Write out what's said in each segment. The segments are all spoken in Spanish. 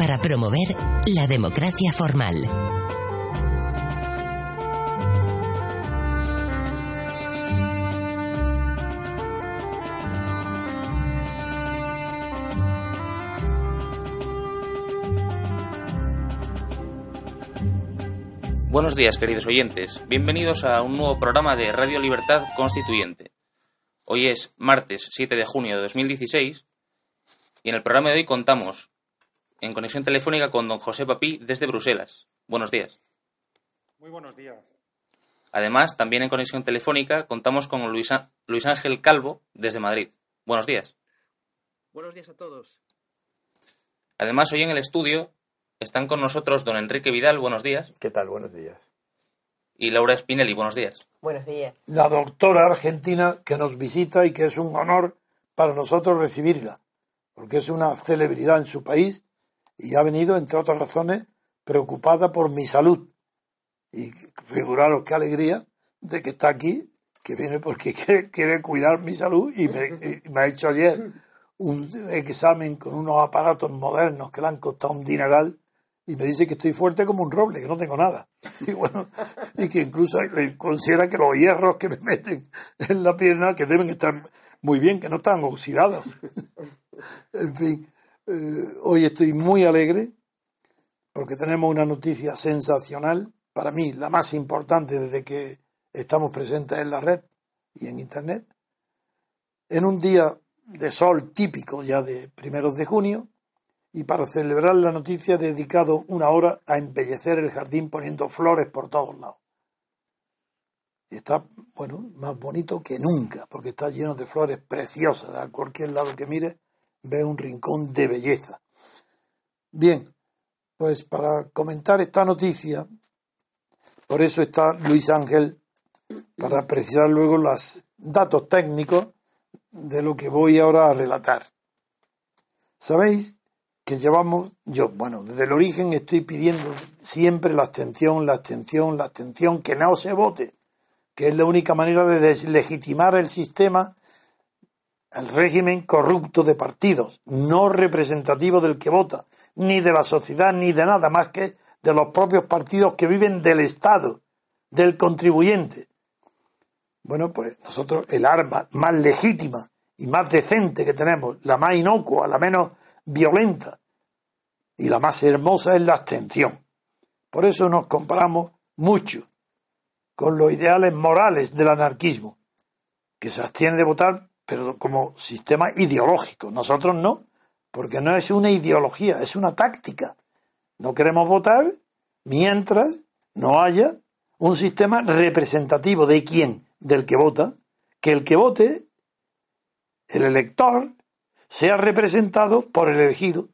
para promover la democracia formal. Buenos días, queridos oyentes. Bienvenidos a un nuevo programa de Radio Libertad Constituyente. Hoy es martes 7 de junio de 2016 y en el programa de hoy contamos en conexión telefónica con don José Papí desde Bruselas. Buenos días. Muy buenos días. Además, también en conexión telefónica contamos con Luis, Luis Ángel Calvo desde Madrid. Buenos días. Buenos días a todos. Además, hoy en el estudio están con nosotros don Enrique Vidal. Buenos días. ¿Qué tal? Buenos días. Y Laura Spinelli. Buenos días. Buenos días. La doctora argentina que nos visita y que es un honor para nosotros recibirla, porque es una celebridad en su país y ha venido, entre otras razones, preocupada por mi salud. Y figuraros qué alegría de que está aquí, que viene porque quiere, cuidar mi salud y me, ha hecho ayer un examen con unos aparatos modernos que le han costado un dineral y me dice que estoy fuerte como un roble, que no tengo nada. Y bueno, y que incluso considera que los hierros que me meten en la pierna, que deben estar muy bien, que no están oxidados. En fin, eh, hoy estoy muy alegre porque tenemos una noticia sensacional, para mí la más importante desde que estamos presentes en la red y en Internet. En un día de sol típico ya de primeros de junio, y para celebrar la noticia he dedicado una hora a embellecer el jardín poniendo flores por todos lados. Y está, bueno, más bonito que nunca, porque está lleno de flores preciosas. A cualquier lado que mire, ve un rincón de belleza. Bien, pues para comentar esta noticia, por eso está Luis Ángel, para precisar luego los datos técnicos de lo que voy ahora a relatar. Sabéis que llevamos, yo, bueno, desde el origen estoy pidiendo siempre la abstención, la abstención, la abstención, que no se vote, que es la única manera de deslegitimar el sistema el régimen corrupto de partidos, no representativo del que vota, ni de la sociedad, ni de nada más que de los propios partidos que viven del Estado, del contribuyente. Bueno, pues nosotros el arma más legítima y más decente que tenemos, la más inocua, la menos violenta y la más hermosa es la abstención. Por eso nos comparamos mucho con los ideales morales del anarquismo, que se abstiene de votar pero como sistema ideológico. Nosotros no, porque no es una ideología, es una táctica. No queremos votar mientras no haya un sistema representativo de quién, del que vota, que el que vote, el elector, sea representado por el elegido.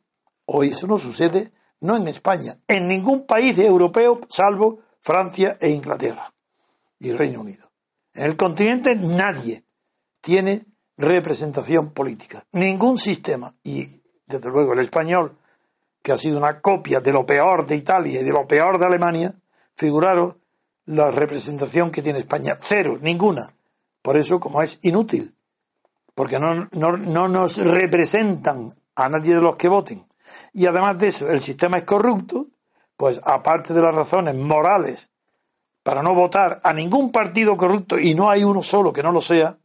Hoy eso no sucede, no en España, en ningún país europeo, salvo Francia e Inglaterra y Reino Unido. En el continente nadie tiene representación política. Ningún sistema, y desde luego el español, que ha sido una copia de lo peor de Italia y de lo peor de Alemania, figuraron la representación que tiene España. Cero, ninguna. Por eso, como es inútil, porque no, no, no nos representan a nadie de los que voten. Y además de eso, el sistema es corrupto, pues aparte de las razones morales para no votar a ningún partido corrupto, y no hay uno solo que no lo sea,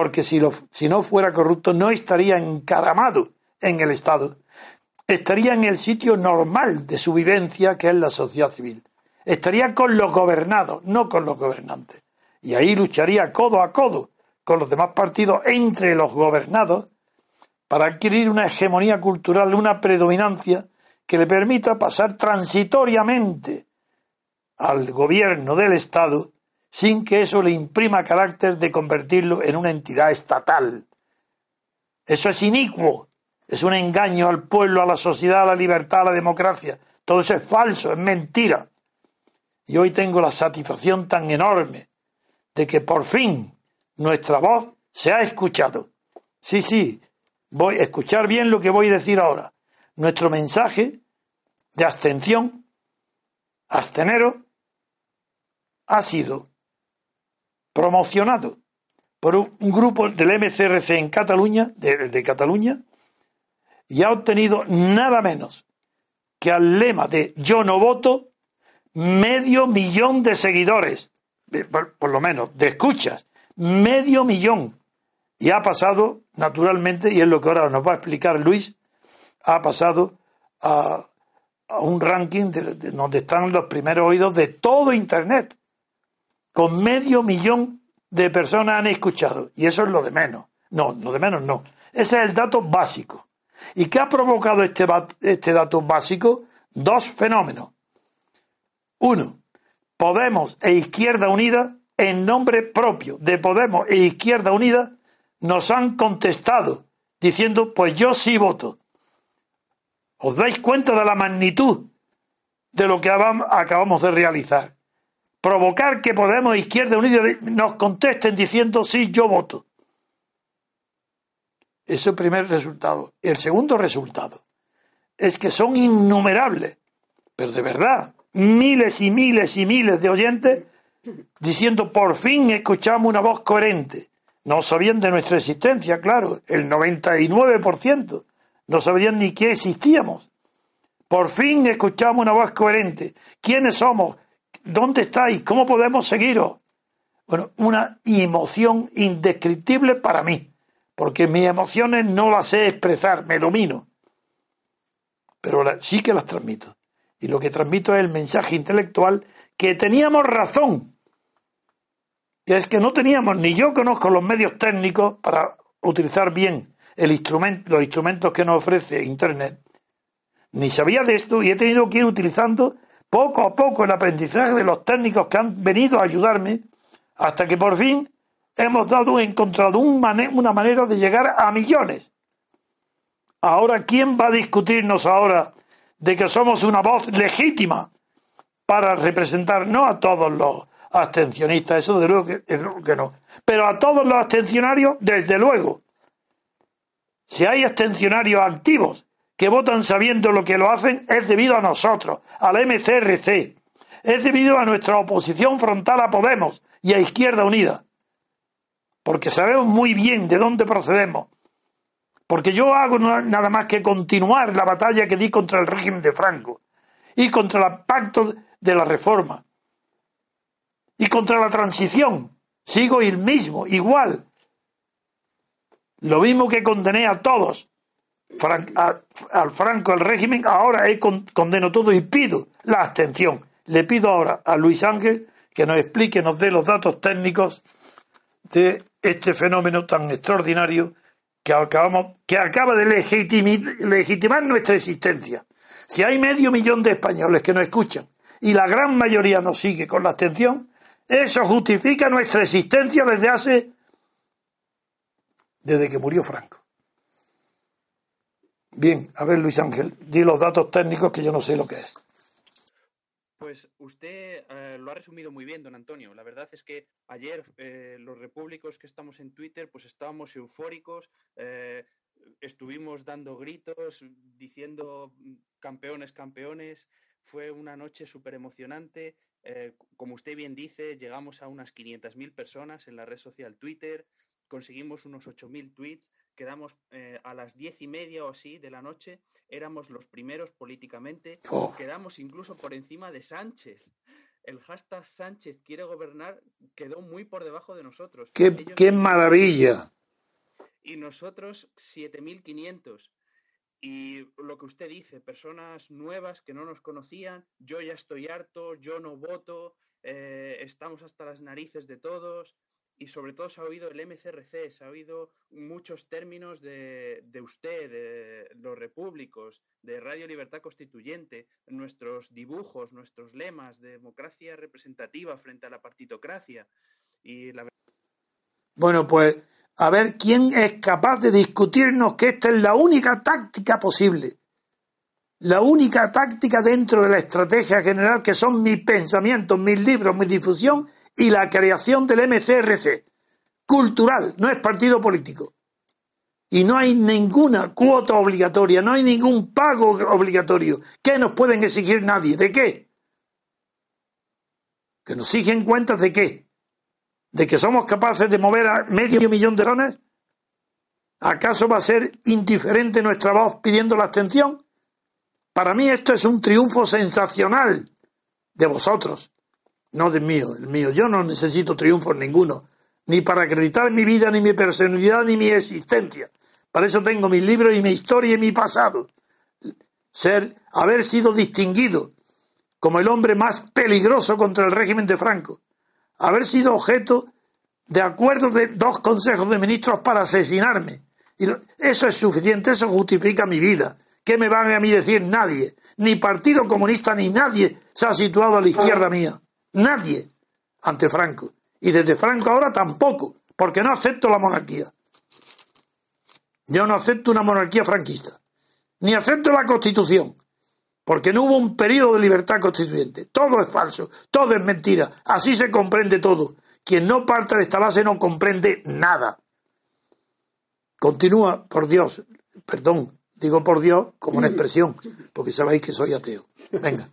porque si, lo, si no fuera corrupto no estaría encaramado en el Estado. estaría en el sitio normal de su vivencia, que es la sociedad civil. Estaría con los gobernados, no con los gobernantes. Y ahí lucharía codo a codo con los demás partidos entre los gobernados para adquirir una hegemonía cultural, una predominancia que le permita pasar transitoriamente al gobierno del Estado sin que eso le imprima carácter de convertirlo en una entidad estatal. Eso es inicuo, es un engaño al pueblo, a la sociedad, a la libertad, a la democracia. Todo eso es falso, es mentira. Y hoy tengo la satisfacción tan enorme de que por fin nuestra voz se ha escuchado. Sí, sí, voy a escuchar bien lo que voy a decir ahora. Nuestro mensaje de abstención, absteneros, ha sido promocionado por un grupo del MCRC en Cataluña, de, Cataluña, y ha obtenido nada menos que al lema de yo no voto medio millón de seguidores, por, lo menos, de escuchas, medio millón. Y ha pasado, naturalmente, y es lo que ahora nos va a explicar Luis, ha pasado a, un ranking donde están los primeros oídos de todo Internet con medio millón de personas han escuchado. Y eso es lo de menos. No, lo de menos no. Ese es el dato básico. ¿Y qué ha provocado este, este dato básico? Dos fenómenos. Uno, Podemos e Izquierda Unida, en nombre propio de Podemos e Izquierda Unida, nos han contestado diciendo, pues yo sí voto. ¿Os dais cuenta de la magnitud de lo que acabamos de realizar? Provocar que Podemos Izquierda Unida nos contesten diciendo sí, yo voto. Ese es el primer resultado. El segundo resultado es que son innumerables, pero de verdad, miles y miles y miles de oyentes diciendo por fin escuchamos una voz coherente. No sabían de nuestra existencia, claro, el 99%. No sabían ni que existíamos. Por fin escuchamos una voz coherente. ¿Quiénes somos? ¿Dónde estáis? ¿Cómo podemos seguiros? Bueno, una emoción indescriptible para mí, porque mis emociones no las sé expresar, me domino, pero sí que las transmito. Y lo que transmito es el mensaje intelectual que teníamos razón, que es que no teníamos, ni yo conozco los medios técnicos para utilizar bien los instrumentos que nos ofrece Internet, ni sabía de esto y he tenido que ir utilizando poco a poco el aprendizaje de los técnicos que han venido a ayudarme, hasta que por fin hemos dado, encontrado una manera de llegar a millones. Ahora, ¿quién va a discutirnos ahora de que somos una voz legítima para representar no a todos los abstencionistas, eso de luego que no, pero a todos los abstencionarios, desde luego. Si hay abstencionarios activos que votan sabiendo lo que lo hacen es debido a nosotros, al MCRC. Es debido a nuestra oposición frontal a Podemos y a Izquierda Unida. Porque sabemos muy bien de dónde procedemos. Porque yo hago nada más que continuar la batalla que di contra el régimen de Franco y contra el pacto de la reforma y contra la transición. Sigo el mismo, igual. Lo mismo que condené a todos al Franco, al régimen, ahora condeno todo y pido la abstención. Le pido ahora a Luis Ángel que nos explique, nos dé los datos técnicos de este fenómeno tan extraordinario que, acabamos, que acaba de legitimar nuestra existencia. Si hay medio millón de españoles que nos escuchan y la gran mayoría nos sigue con la abstención, eso justifica nuestra existencia desde hace. desde que murió Franco. Bien, a ver Luis Ángel, di los datos técnicos que yo no sé lo que es. Pues usted eh, lo ha resumido muy bien, don Antonio. La verdad es que ayer eh, los repúblicos que estamos en Twitter, pues estábamos eufóricos, eh, estuvimos dando gritos, diciendo campeones, campeones. Fue una noche súper emocionante. como usted bien dice, llegamos a unas 500.000 personas en la red social Twitter, conseguimos unos 8.000 tweets quedamos eh, a las diez y media o así de la noche, éramos los primeros políticamente, oh. quedamos incluso por encima de Sánchez. El hashtag Sánchez quiere gobernar quedó muy por debajo de nosotros. ¡Qué, qué maravilla! Y nosotros 7.500. Y lo que usted dice, personas nuevas que no nos conocían, yo ya estoy harto, yo no voto, eh, estamos hasta las narices de todos, y sobre todo se ha oído el MCRC, se ha oído muchos términos de, de, usted, de los repúblicos, de Radio Libertad Constituyente, nuestros dibujos, nuestros lemas de democracia representativa frente a la partitocracia. Y la... Bueno, pues a ver quién es capaz de discutirnos que esta es la única táctica posible. La única táctica dentro de la estrategia general que son mis pensamientos, mis libros, mi difusión y la creación del MCRC. Cultural, no es partido político. Y no hay ninguna cuota obligatoria, no hay ningún pago obligatorio. ¿Qué nos pueden exigir nadie? ¿De qué? ¿Que nos exigen cuentas de qué? ¿De que somos capaces de mover a medio millón de personas? ¿Acaso va a ser indiferente nuestra voz pidiendo la abstención? Para mí esto es un triunfo sensacional de vosotros, no del mío, el mío. Yo no necesito triunfos ninguno, ni para acreditar mi vida, ni mi personalidad, ni mi existencia. Para eso tengo mis libros y mi historia y mi pasado. Ser, haber sido distinguido como el hombre más peligroso contra el régimen de Franco. Haber sido objeto de acuerdos de dos consejos de ministros para asesinarme. Y eso es suficiente, eso justifica mi vida. ¿Qué me van a mí decir? Nadie. Ni Partido Comunista ni nadie se ha situado a la izquierda mía. Nadie ante Franco. Y desde Franco ahora tampoco, porque no acepto la monarquía. Yo no acepto una monarquía franquista. Ni acepto la constitución. Porque no hubo un periodo de libertad constituyente. Todo es falso, todo es mentira. Así se comprende todo. Quien no parte de esta base no comprende nada. Continúa, por Dios, perdón, digo por Dios como una expresión, porque sabéis que soy ateo. Venga.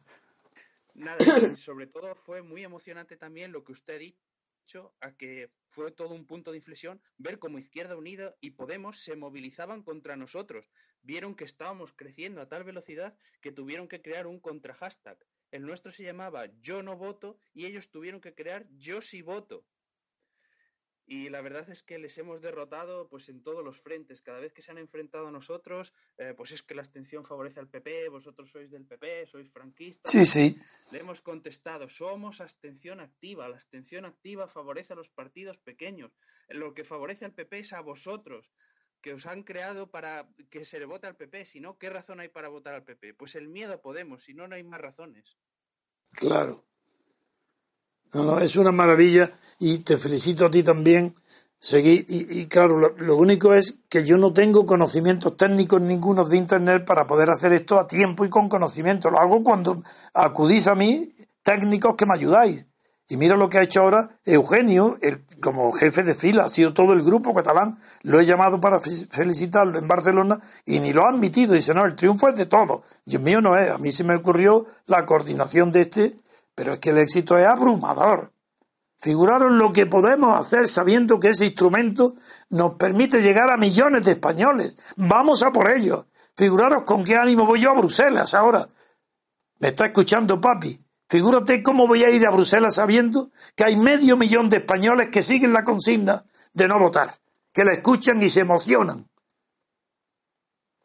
Nada, sobre todo fue muy emocionante también lo que usted ha dicho, a que fue todo un punto de inflexión, ver cómo Izquierda Unida y Podemos se movilizaban contra nosotros. Vieron que estábamos creciendo a tal velocidad que tuvieron que crear un contra hashtag. El nuestro se llamaba Yo no voto y ellos tuvieron que crear Yo sí voto y la verdad es que les hemos derrotado pues en todos los frentes. Cada vez que se han enfrentado a nosotros, eh, pues es que la abstención favorece al PP, vosotros sois del PP, sois franquistas. Sí, sí. Le hemos contestado, somos abstención activa. La abstención activa favorece a los partidos pequeños. Lo que favorece al PP es a vosotros, que os han creado para que se le vote al PP. Si no, ¿qué razón hay para votar al PP? Pues el miedo a Podemos, si no, no hay más razones. Claro. No, no, es una maravilla y te felicito a ti también. Seguí, y, claro, lo, lo, único es que yo no tengo conocimientos técnicos ningunos de Internet para poder hacer esto a tiempo y con conocimiento. Lo hago cuando acudís a mí, técnicos que me ayudáis. Y mira lo que ha hecho ahora Eugenio, el, como jefe de fila, ha sido todo el grupo catalán. Lo he llamado para felicitarlo en Barcelona y ni lo ha admitido. Dice, no, el triunfo es de todos. Y el mío no es. A mí se me ocurrió la coordinación de este pero es que el éxito es abrumador. Figuraros lo que podemos hacer sabiendo que ese instrumento nos permite llegar a millones de españoles. Vamos a por ello. Figuraros con qué ánimo voy yo a Bruselas ahora. Me está escuchando papi. Figúrate cómo voy a ir a Bruselas sabiendo que hay medio millón de españoles que siguen la consigna de no votar, que la escuchan y se emocionan.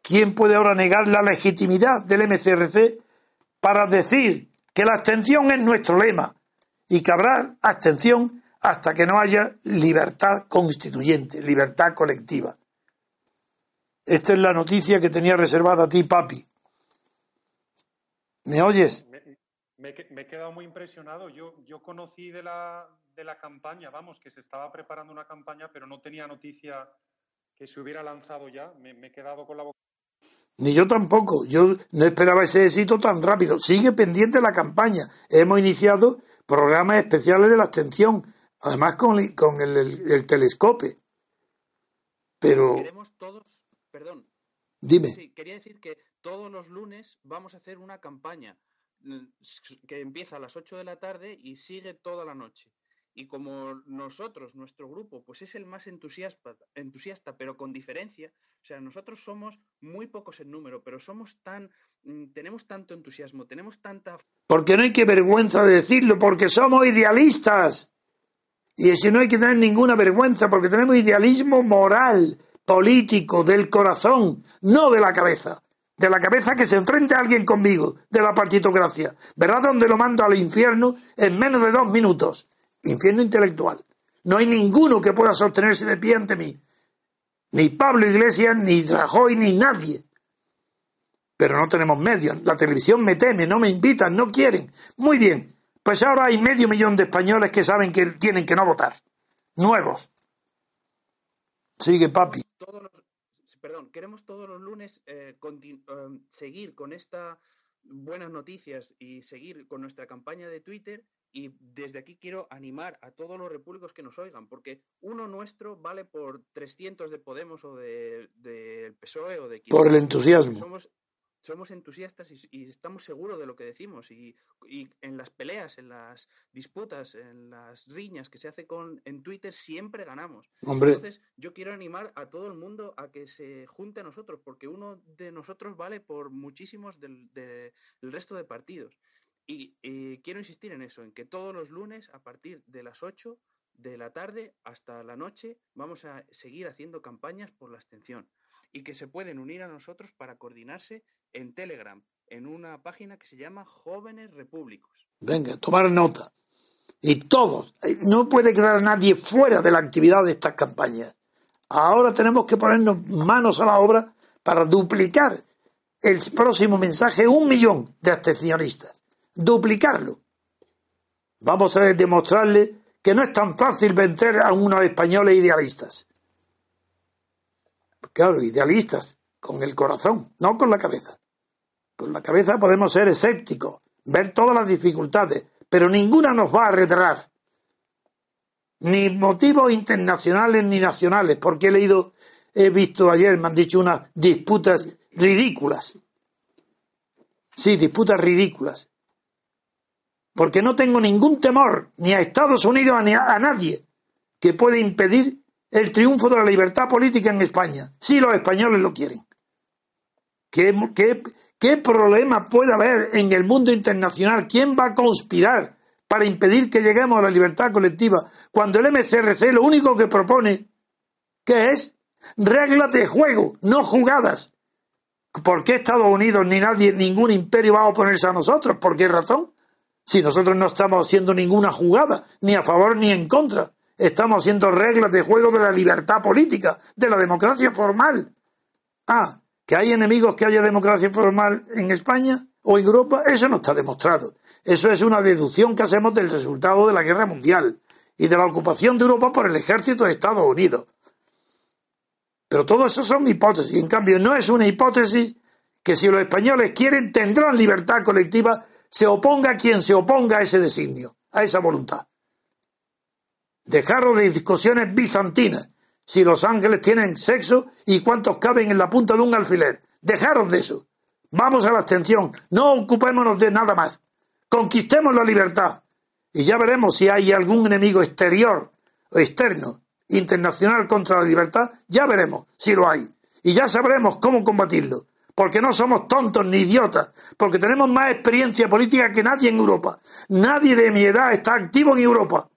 ¿Quién puede ahora negar la legitimidad del MCRC para decir que la abstención es nuestro lema y que habrá abstención hasta que no haya libertad constituyente, libertad colectiva. Esta es la noticia que tenía reservada a ti, papi. ¿Me oyes? Me, he quedado muy impresionado. Yo, yo conocí de la, de la campaña, vamos, que se estaba preparando una campaña, pero no tenía noticia que se hubiera lanzado ya. Me, me he quedado con la boca. Ni yo tampoco. Yo no esperaba ese éxito tan rápido. Sigue pendiente la campaña. Hemos iniciado programas especiales de la abstención, además con, el, con el, el, el telescope. Pero. Queremos todos. Perdón. Dime. Sí, quería decir que todos los lunes vamos a hacer una campaña que empieza a las 8 de la tarde y sigue toda la noche. Y como nosotros, nuestro grupo, pues es el más entusiasta, pero con diferencia, o sea, nosotros somos muy pocos en número, pero somos tan, tenemos tanto entusiasmo, tenemos tanta... Porque no hay que vergüenza de decirlo, porque somos idealistas. Y si no hay que tener ninguna vergüenza, porque tenemos idealismo moral, político, del corazón, no de la cabeza. de la cabeza que se enfrente a alguien conmigo, de la partitocracia. ¿Verdad donde lo mando al infierno en menos de dos minutos? Infierno intelectual. No hay ninguno que pueda sostenerse de pie ante mí. Ni Pablo Iglesias, ni Rajoy, ni nadie. Pero no tenemos medios. La televisión me teme, no me invitan, no quieren. Muy bien. Pues ahora hay medio millón de españoles que saben que tienen que no votar. Nuevos. Sigue, papi. perdón, queremos todos los lunes eh, eh, seguir con estas buenas noticias y seguir con nuestra campaña de Twitter y desde aquí quiero animar a todos los repúblicos que nos oigan, porque uno nuestro vale por 300 de Podemos o del de, PSOE o de... Por el entusiasmo. Somos, somos entusiastas y, estamos seguros de lo que decimos. Y, en las peleas, en las disputas, en las riñas que se hace con, en Twitter, siempre ganamos. Entonces, yo quiero animar a todo el mundo a que se junte a nosotros, porque uno de nosotros vale por muchísimos del, resto de partidos. Y, y quiero insistir en eso, en que todos los lunes, a partir de las 8 de la tarde hasta la noche, vamos a seguir haciendo campañas por la abstención y que se pueden unir a nosotros para coordinarse en Telegram, en una página que se llama Jóvenes Repúblicos. Venga, tomar nota. Y todos, eh, no puede quedar nadie fuera de la actividad de estas campañas. Ahora tenemos que ponernos manos a la obra para duplicar el próximo mensaje un millón de abstencionistas. Duplicarlo. Vamos a demostrarle que no es tan fácil vencer a unos españoles idealistas. Claro, idealistas, con el corazón, no con la cabeza. Con la cabeza podemos ser escépticos, ver todas las dificultades, pero ninguna nos va a retraer. Ni motivos internacionales ni nacionales, porque he leído, he visto ayer, me han dicho unas disputas ridículas. Sí, disputas ridículas. Porque no tengo ningún temor ni a Estados Unidos ni a, nadie que pueda impedir el triunfo de la libertad política en España, si los españoles lo quieren. ¿Qué, qué, ¿Qué problema puede haber en el mundo internacional? ¿Quién va a conspirar para impedir que lleguemos a la libertad colectiva cuando el MCRC lo único que propone, ¿qué es? Reglas de juego, no jugadas. ¿Por qué Estados Unidos ni nadie, ningún imperio va a oponerse a nosotros? ¿Por qué razón? Si nosotros no estamos haciendo ninguna jugada, ni a favor ni en contra. Estamos haciendo reglas de juego de la libertad política, de la democracia formal. Ah, ¿Que hay enemigos que haya democracia formal en España o en Europa? Eso no está demostrado. Eso es una deducción que hacemos del resultado de la guerra mundial y de la ocupación de Europa por el ejército de Estados Unidos. Pero todo eso son hipótesis. En cambio, no es una hipótesis que si los españoles quieren tendrán libertad colectiva, se oponga quien se oponga a ese designio, a esa voluntad. Dejaros de discusiones bizantinas si los ángeles tienen sexo y cuántos caben en la punta de un alfiler. Dejaros de eso. Vamos a la abstención. No ocupémonos de nada más. Conquistemos la libertad. Y ya veremos si hay algún enemigo exterior o externo, internacional contra la libertad. Ya veremos si lo hay. Y ya sabremos cómo combatirlo. Porque no somos tontos ni idiotas. Porque tenemos más experiencia política que nadie en Europa. Nadie de mi edad está activo en Europa.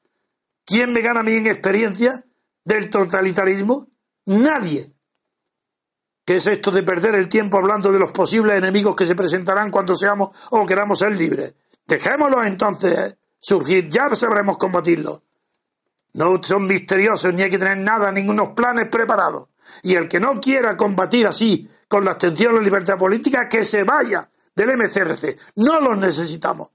¿Quién me gana a mí en experiencia? del totalitarismo? Nadie. ¿Qué es esto de perder el tiempo hablando de los posibles enemigos que se presentarán cuando seamos o queramos ser libres? Dejémoslos entonces surgir, ya sabremos combatirlos. No son misteriosos ni hay que tener nada, ningunos planes preparados. Y el que no quiera combatir así, con la abstención a la libertad política, que se vaya del MCRC. No los necesitamos.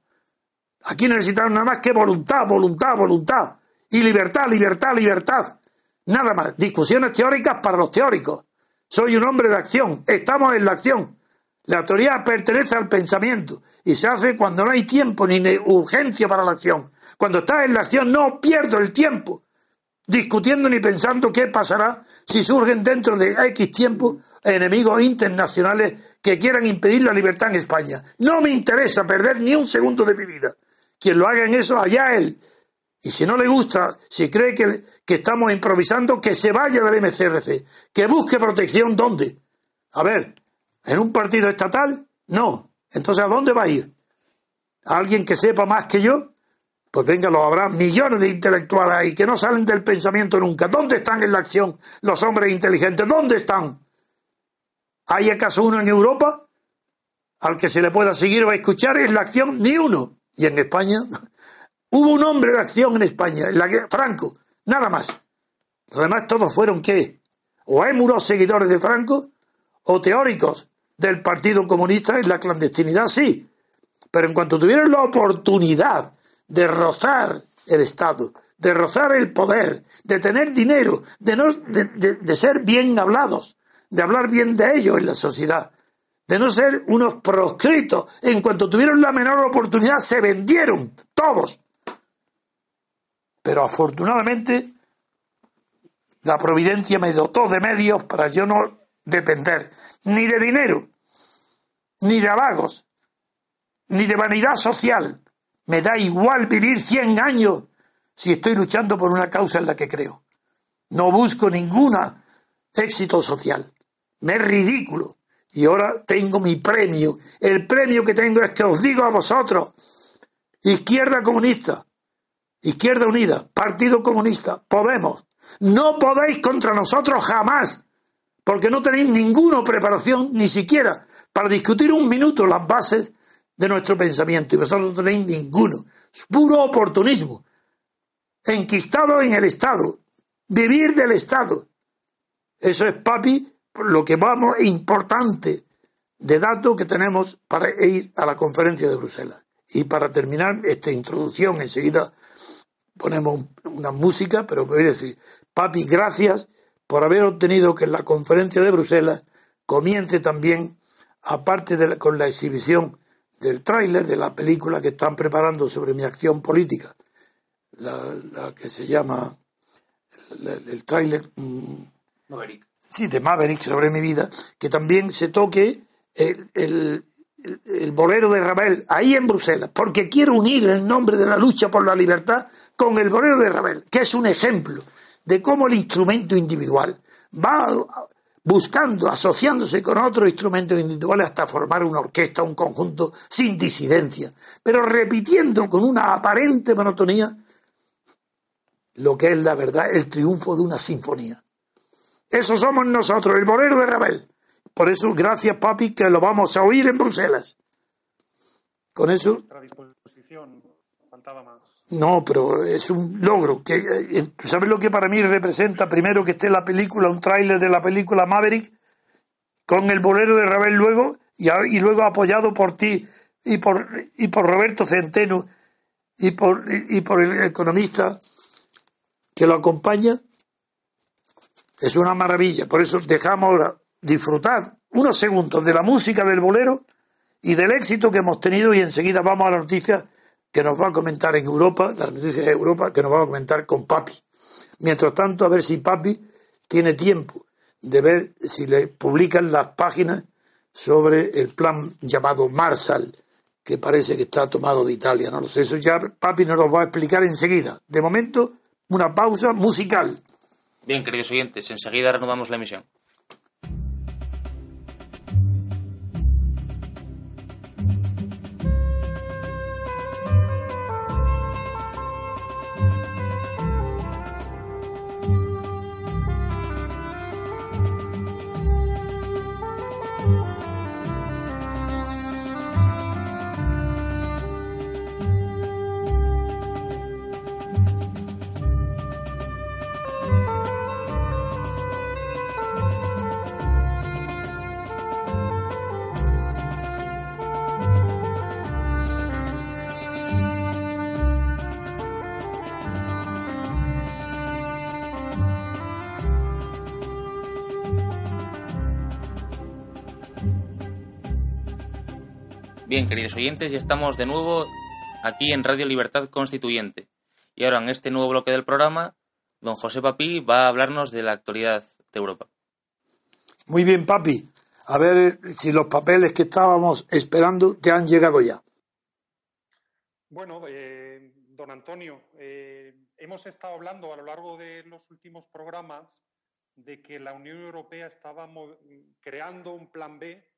Aquí necesitamos nada más que voluntad, voluntad, voluntad. Y libertad, libertad, libertad. Nada más. Discusiones teóricas para los teóricos. Soy un hombre de acción. Estamos en la acción. La teoría pertenece al pensamiento y se hace cuando no hay tiempo ni urgencia para la acción. Cuando estás en la acción no pierdo el tiempo discutiendo ni pensando qué pasará si surgen dentro de X tiempo enemigos internacionales que quieran impedir la libertad en España. No me interesa perder ni un segundo de mi vida. Quien lo haga en eso, allá él. Y si no le gusta, si cree que, que estamos improvisando, que se vaya del MCRC, que busque protección ¿dónde? A ver, ¿en un partido estatal? No. Entonces, ¿a dónde va a ir? ¿A alguien que sepa más que yo? Pues venga, lo habrá millones de intelectuales ahí que no salen del pensamiento nunca. ¿Dónde están en la acción los hombres inteligentes? ¿Dónde están? ¿Hay acaso uno en Europa? al que se le pueda seguir o escuchar en la acción, ni uno. Y en España hubo un hombre de acción en España, en la que, Franco, nada más. Además, todos fueron qué? O émulos seguidores de Franco, o teóricos del Partido Comunista en la clandestinidad, sí. Pero en cuanto tuvieron la oportunidad de rozar el Estado, de rozar el poder, de tener dinero, de, no, de, ser bien hablados, de hablar bien de ellos en la sociedad, de no ser unos proscritos. En cuanto tuvieron la menor oportunidad, se vendieron todos. Pero afortunadamente, la providencia me dotó de medios para yo no depender ni de dinero, ni de halagos, ni de vanidad social. Me da igual vivir 100 años si estoy luchando por una causa en la que creo. No busco ningún éxito social. Me es ridículo. Y ahora tengo mi premio. El premio que tengo es que os digo a vosotros, izquierda comunista, izquierda unida, Partido Comunista, Podemos, no podéis contra nosotros jamás, porque no tenéis ninguna preparación, ni siquiera para discutir un minuto las bases de nuestro pensamiento. Y vosotros no tenéis ninguno. Es puro oportunismo enquistado en el Estado, vivir del Estado. Eso es, papi, lo que vamos importante de datos que tenemos para ir a la conferencia de Bruselas. Y para terminar esta introducción, enseguida ponemos una música, pero voy a decir, papi, gracias por haber obtenido que la conferencia de Bruselas comience también, aparte de con la exhibición del tráiler de la película que están preparando sobre mi acción política, la, que se llama el, el tráiler mm, Maverick. Sí, de Maverick sobre mi vida, que también se toque el, el, el, bolero de Ravel ahí en Bruselas, porque quiero unir el nombre de la lucha por la libertad con el bolero de Ravel, que es un ejemplo de cómo el instrumento individual va buscando, asociándose con otros instrumentos individuales hasta formar una orquesta, un conjunto sin disidencia, pero repitiendo con una aparente monotonía lo que es la verdad, el triunfo de una sinfonía. Eso somos nosotros, el bolero de Ravel. Por eso, gracias, papi, que lo vamos a oír en Bruselas. Con eso. No, pero es un logro. Que, eh, ¿Sabes lo que para mí representa? Primero que esté la película, un tráiler de la película Maverick, con el bolero de Ravel luego, y, y luego apoyado por ti y por, y por Roberto Centeno y por, y por el economista que lo acompaña, es una maravilla. Por eso dejamos ahora disfrutar unos segundos de la música del bolero y del éxito que hemos tenido y enseguida vamos a la noticia que nos va a comentar en Europa, las noticias de Europa que nos va a comentar con Papi. Mientras tanto, a ver si Papi tiene tiempo de ver si le publican las páginas sobre el plan llamado Marshall, que parece que está tomado de Italia, no lo sé. Eso ya Papi nos lo va a explicar enseguida. De momento, una pausa musical. Bien, queridos oyentes, enseguida renovamos la emisión. Bien, queridos oyentes, ya estamos de nuevo aquí en Radio Libertad Constituyente. Y ahora en este nuevo bloque del programa, don José Papi va a hablarnos de la actualidad de Europa. Muy bien, Papi. A ver si los papeles que estábamos esperando te han llegado ya. Bueno, eh, don Antonio, eh, hemos estado hablando a lo largo de los últimos programas de que la Unión Europea estaba creando un plan B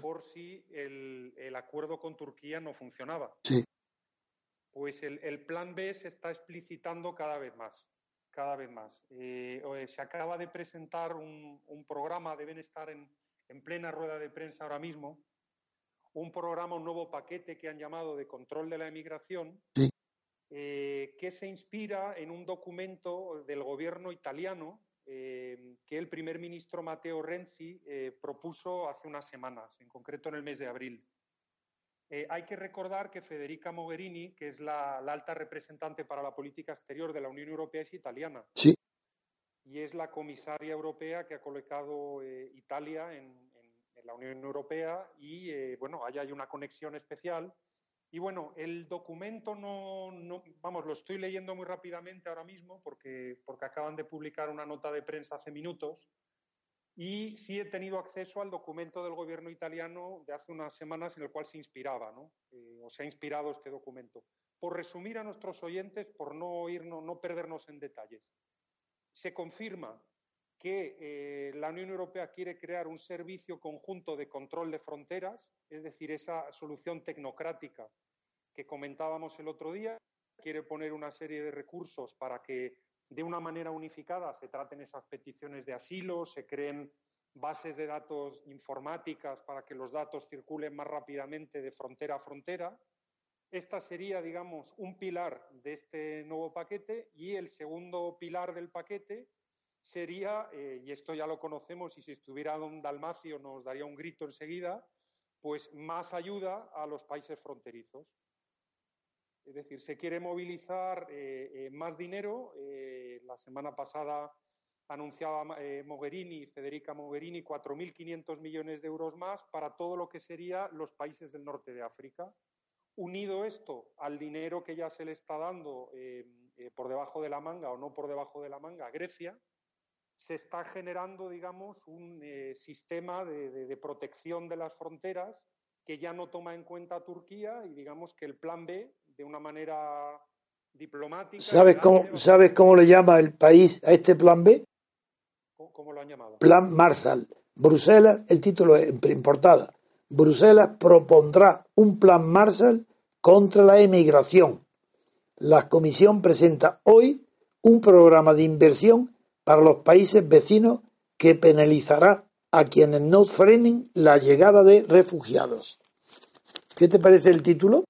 por si el, acuerdo con Turquía no funcionaba. Sí. Pues el, plan B se está explicitando cada vez más, cada vez más. Eh, se acaba de presentar un, programa, deben estar en, plena rueda de prensa ahora mismo, un programa, un nuevo paquete que han llamado de control de la emigración, eh, que se inspira en un documento del gobierno italiano eh, que el primer ministro Matteo Renzi eh, propuso hace unas semanas, en concreto en el mes de abril. hay que recordar que Federica Mogherini, que es la, alta representante para la política exterior de la Unión Europea, es italiana. Sí. Y es la comisaria europea que ha colocado Italia en, la Unión Europea y, eh, bueno, ahí hay una conexión especial. Y bueno, el documento no, vamos, lo estoy leyendo muy rápidamente ahora mismo porque, acaban de publicar una nota de prensa hace minutos y sí he tenido acceso al documento del gobierno italiano de hace unas semanas en el cual se inspiraba, ¿no? Eh, o se ha inspirado este documento. Por resumir a nuestros oyentes, por no, irnos, no perdernos en detalles, se confirma que eh, la Unión Europea quiere crear un servicio conjunto de control de fronteras, es decir, esa solución tecnocrática que comentábamos el otro día, quiere poner una serie de recursos para que de una manera unificada se traten esas peticiones de asilo, se creen bases de datos informáticas para que los datos circulen más rápidamente de frontera a frontera. Esta sería, digamos, un pilar de este nuevo paquete y el segundo pilar del paquete sería, eh, y esto ya lo conocemos y si estuviera don Dalmacio nos daría un grito enseguida, pues más ayuda a los países fronterizos. Es decir, se quiere movilizar eh, eh, más dinero. la semana pasada anunciaba Mogherini, Federica Mogherini, 4.500 millones de euros más para todo lo que serían los países del norte de África. Unido esto al dinero que ya se le está dando por debajo de la manga o no por debajo de la manga a Grecia, se está generando, digamos, un eh, sistema de, protección de las fronteras que ya no toma en cuenta a Turquía y digamos que el plan B, de una manera diplomática. ¿Sabes cómo, ¿Sabes cómo le llama el país a este plan B? ¿Cómo, lo han llamado? Plan Marshall. Bruselas, el título es en portada. Bruselas propondrá un plan Marshall contra la emigración. La Comisión presenta hoy un programa de inversión para los países vecinos que penalizará a quienes no frenen la llegada de refugiados. ¿Qué te parece el título?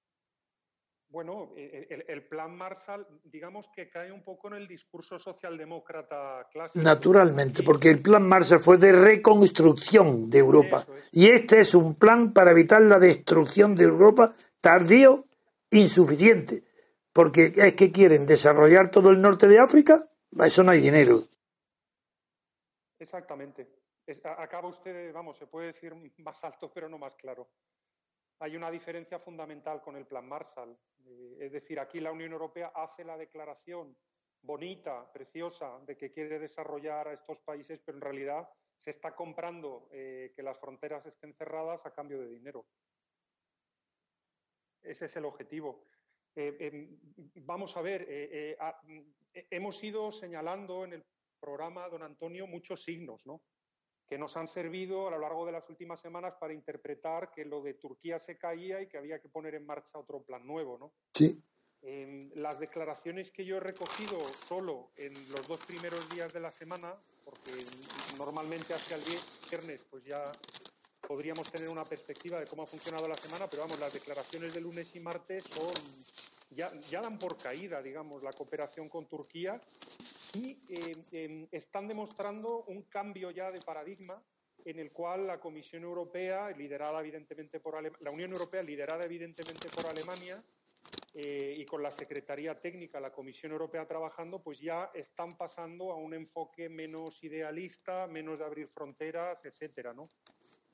Bueno, el, plan Marshall, digamos que cae un poco en el discurso socialdemócrata clásico. Naturalmente, porque el plan Marshall fue de reconstrucción de Europa. Y este es un plan para evitar la destrucción de Europa tardío, insuficiente. Porque es que quieren desarrollar todo el norte de África, eso no hay dinero. Exactamente. acaba usted, vamos, se puede decir más alto, pero no más claro. Hay una diferencia fundamental con el Plan Marshall. Eh, es decir, aquí la Unión Europea hace la declaración bonita, preciosa, de que quiere desarrollar a estos países, pero en realidad se está comprando eh, que las fronteras estén cerradas a cambio de dinero. Ese es el objetivo. Eh, vamos a ver, hemos ido señalando en el programa, don Antonio, muchos signos, ¿no? Que nos han servido a lo largo de las últimas semanas para interpretar que lo de Turquía se caía y que había que poner en marcha otro plan nuevo, ¿no? Sí. las declaraciones que yo he recogido solo en los dos primeros días de la semana, porque normalmente hacia el viernes pues ya podríamos tener una perspectiva de cómo ha funcionado la semana, pero vamos, las declaraciones de lunes y martes son ya, ya dan por caída, digamos, la cooperación con Turquía y eh, em, están demostrando un cambio ya de paradigma en el cual la Comisión Europea, liderada evidentemente por la Unión Europea, liderada evidentemente por Alemania, eh, y con la Secretaría Técnica, la Comisión Europea trabajando, pues ya están pasando a un enfoque menos idealista, menos de abrir fronteras, etcétera, ¿no?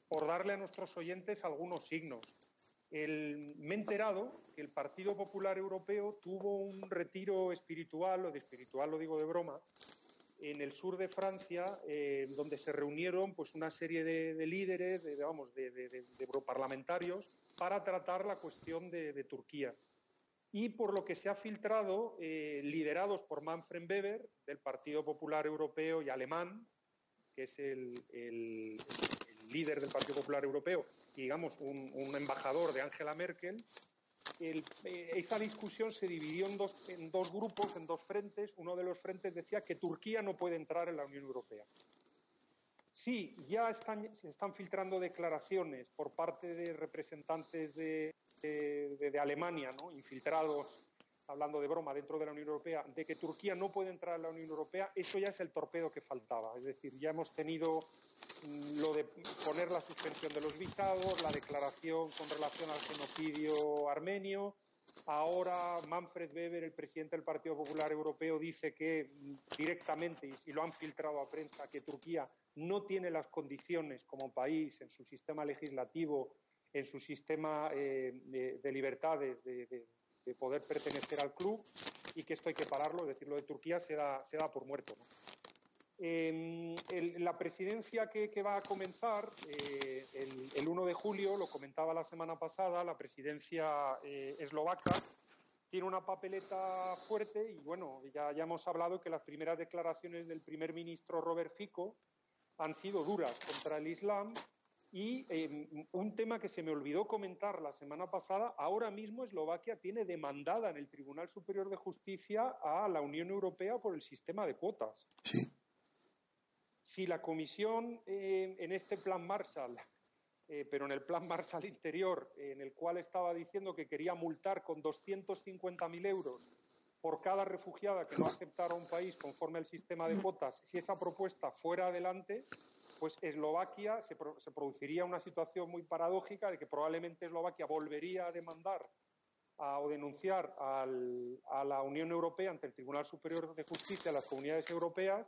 Por darle a nuestros oyentes algunos signos. El, me he enterado que el Partido Popular Europeo tuvo un retiro espiritual, o de espiritual lo digo de broma, en el sur de Francia, eh, donde se reunieron pues, una serie de, líderes, de, vamos, de, de, europarlamentarios, para tratar la cuestión de, Turquía. Y por lo que se ha filtrado, eh, liderados por Manfred Weber, del Partido Popular Europeo y alemán, que es el líder del Partido Popular Europeo, digamos, un, embajador de Angela Merkel, eh, esa discusión se dividió en dos, grupos, en dos frentes. Uno de los frentes decía que Turquía no puede entrar en la Unión Europea. Sí, ya están, se están filtrando declaraciones por parte de representantes de, Alemania, ¿no? infiltrados, hablando de broma, dentro de la Unión Europea, de que Turquía no puede entrar en la Unión Europea. Eso ya es el torpedo que faltaba. Es decir, ya hemos tenido lo de poner la suspensión de los visados, la declaración con relación al genocidio armenio, Ahora Manfred Weber, el presidente del Partido Popular Europeo, dice que directamente, y lo han filtrado a prensa, que Turquía no tiene las condiciones como país en su sistema legislativo, en su sistema eh, de, libertades, de, poder pertenecer al club y que esto hay que pararlo, es decir, lo de Turquía se da, se da por muerto. Eh, la presidencia que, va a comenzar eh, el, 1 de julio, lo comentaba la semana pasada, la presidencia eh, eslovaca tiene una papeleta fuerte y bueno, ya, ya hemos hablado que las primeras declaraciones del primer ministro Robert Fico han sido duras contra el Islam y em, un tema que se me olvidó comentar la semana pasada, ahora mismo Eslovaquia tiene demandada en el Tribunal Superior de Justicia a la Unión Europea por el sistema de cuotas. Sí si la Comisión eh, en este plan Marshall, eh, pero en el plan Marshall interior, en el cual estaba diciendo que quería multar con 250.000 euros por cada refugiada que no aceptara un país conforme al sistema de cuotas, si esa propuesta fuera adelante, pues Eslovaquia se, produciría una situación muy paradójica de que probablemente Eslovaquia volvería a demandar o denunciar a la Unión Europea ante el Tribunal Superior de Justicia de las comunidades europeas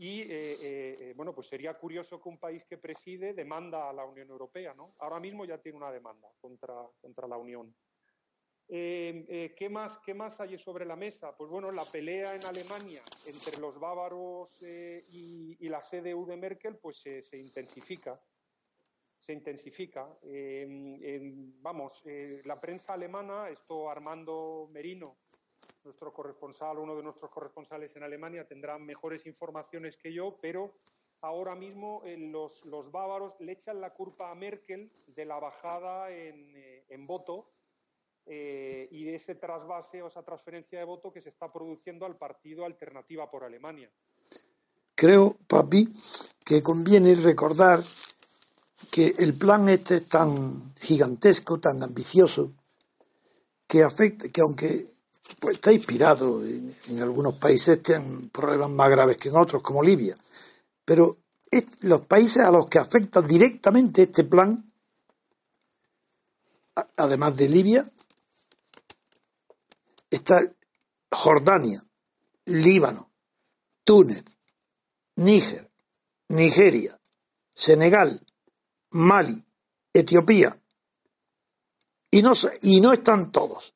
y eh, eh, eh, bueno, pues sería curioso que un país que preside demanda a la Unión Europea, ¿no? Ahora mismo ya tiene una demanda contra, contra la Unión. ¿qué, más, ¿Qué más hay sobre la mesa? Pues bueno, la pelea en Alemania entre los bávaros y, la CDU de Merkel pues se intensifica. Se intensifica. vamos, la prensa alemana, esto Armando Merino, nuestro corresponsal, uno de nuestros corresponsales en Alemania, tendrá mejores informaciones que yo, pero ahora mismo eh, los, los, bávaros le echan la culpa a Merkel de la bajada en, eh, voto eh, y de ese trasvase o esa transferencia de voto que se está produciendo al partido Alternativa por Alemania. Creo, papi, que conviene recordar que el plan este es tan gigantesco, tan ambicioso, que afecta, que aunque pues está inspirado en, algunos países tienen problemas más graves que en otros, como Libia. Pero los países a los que afecta directamente este plan, además de Libia, está Jordania, Líbano, Túnez, Níger, Nigeria, Senegal, Mali, Etiopía. Y no, y no están todos.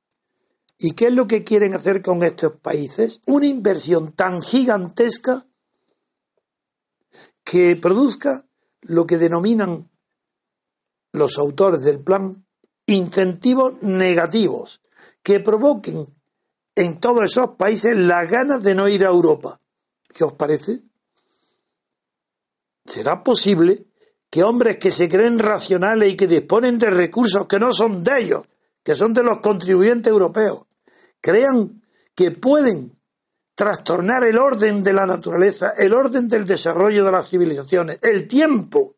¿Y qué es lo que quieren hacer con estos países? Una inversión tan gigantesca que produzca lo que denominan los autores del plan incentivos negativos, que provoquen en todos esos países las ganas de no ir a Europa. ¿Qué os parece? ¿Será posible que hombres que se creen racionales y que disponen de recursos que no son de ellos, que son de los contribuyentes europeos, crean que pueden trastornar el orden de la naturaleza, el orden del desarrollo de las civilizaciones, el tiempo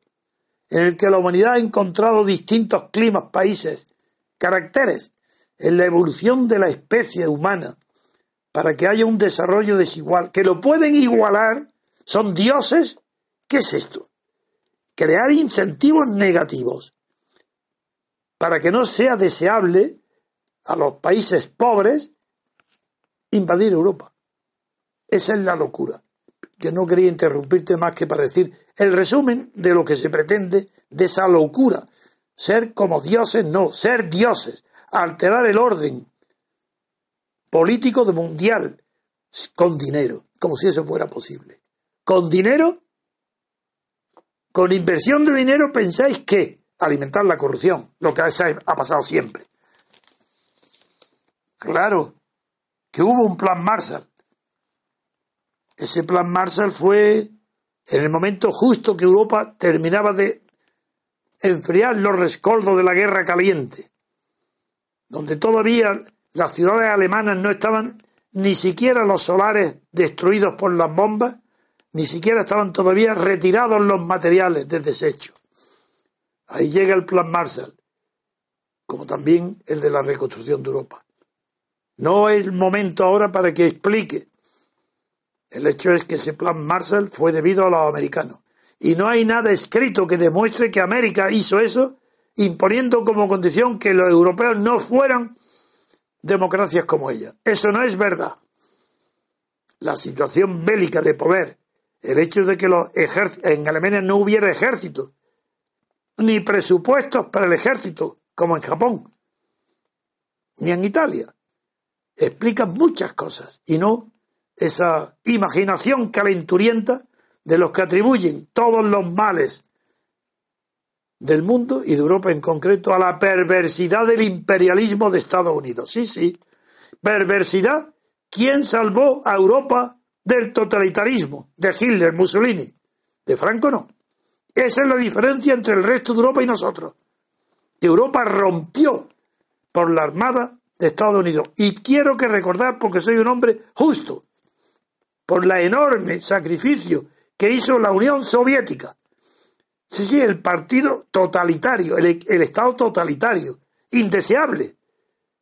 en el que la humanidad ha encontrado distintos climas, países, caracteres en la evolución de la especie humana para que haya un desarrollo desigual, que lo pueden igualar, son dioses. ¿Qué es esto? Crear incentivos negativos para que no sea deseable a los países pobres invadir Europa. Esa es la locura. Que no quería interrumpirte más que para decir el resumen de lo que se pretende de esa locura. Ser como dioses, no, ser dioses. Alterar el orden político de mundial con dinero, como si eso fuera posible. Con dinero, con inversión de dinero, pensáis que alimentar la corrupción, lo que ha pasado siempre. Claro que hubo un plan Marshall. Ese plan Marshall fue en el momento justo que Europa terminaba de enfriar los rescoldos de la guerra caliente, donde todavía las ciudades alemanas no estaban ni siquiera los solares destruidos por las bombas, ni siquiera estaban todavía retirados los materiales de desecho. Ahí llega el plan Marshall, como también el de la reconstrucción de Europa. No es momento ahora para que explique. El hecho es que ese plan Marshall fue debido a los americanos. Y no hay nada escrito que demuestre que América hizo eso imponiendo como condición que los europeos no fueran democracias como ella. Eso no es verdad. La situación bélica de poder, el hecho de que los en Alemania no hubiera ejército, ni presupuestos para el ejército, como en Japón, ni en Italia, explican muchas cosas y no esa imaginación calenturienta de los que atribuyen todos los males del mundo y de Europa en concreto a la perversidad del imperialismo de Estados Unidos. Sí, sí. Perversidad. ¿Quién salvó a Europa del totalitarismo de Hitler, Mussolini? De Franco no. Esa es la diferencia entre el resto de Europa y nosotros. Europa rompió por la Armada de Estados Unidos. Y quiero que recordar, porque soy un hombre justo, por la enorme sacrificio que hizo la Unión Soviética Sí, sí, el partido totalitario, el, Estado totalitario, indeseable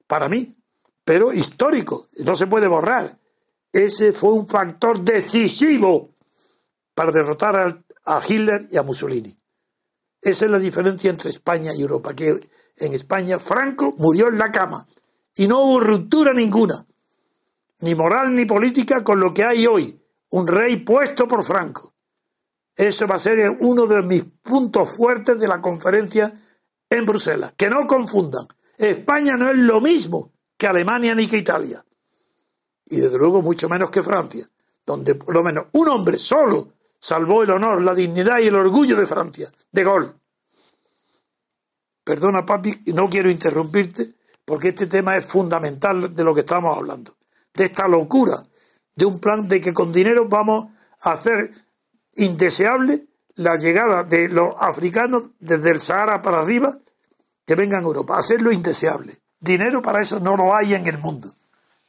para mí, pero histórico, no se puede borrar. Ese fue un factor decisivo para derrotar a, a Hitler y a Mussolini. Esa es la diferencia entre España y Europa, que en España Franco murió en la cama y no hubo ruptura ninguna, ni moral ni política con lo que hay hoy, un rey puesto por Franco. Eso va a ser uno de mis puntos fuertes de la conferencia en Bruselas. Que no confundan. España no es lo mismo que Alemania ni que Italia. Y desde luego mucho menos que Francia, donde por lo menos un hombre solo salvó el honor, la dignidad y el orgullo de Francia, de gol. Perdona, papi, no quiero interrumpirte, porque este tema es fundamental de lo que estamos hablando. De esta locura, de un plan de que con dinero vamos a hacer indeseable la llegada de los africanos desde el Sahara para arriba que vengan a Europa. Hacerlo indeseable. Dinero para eso no lo hay en el mundo.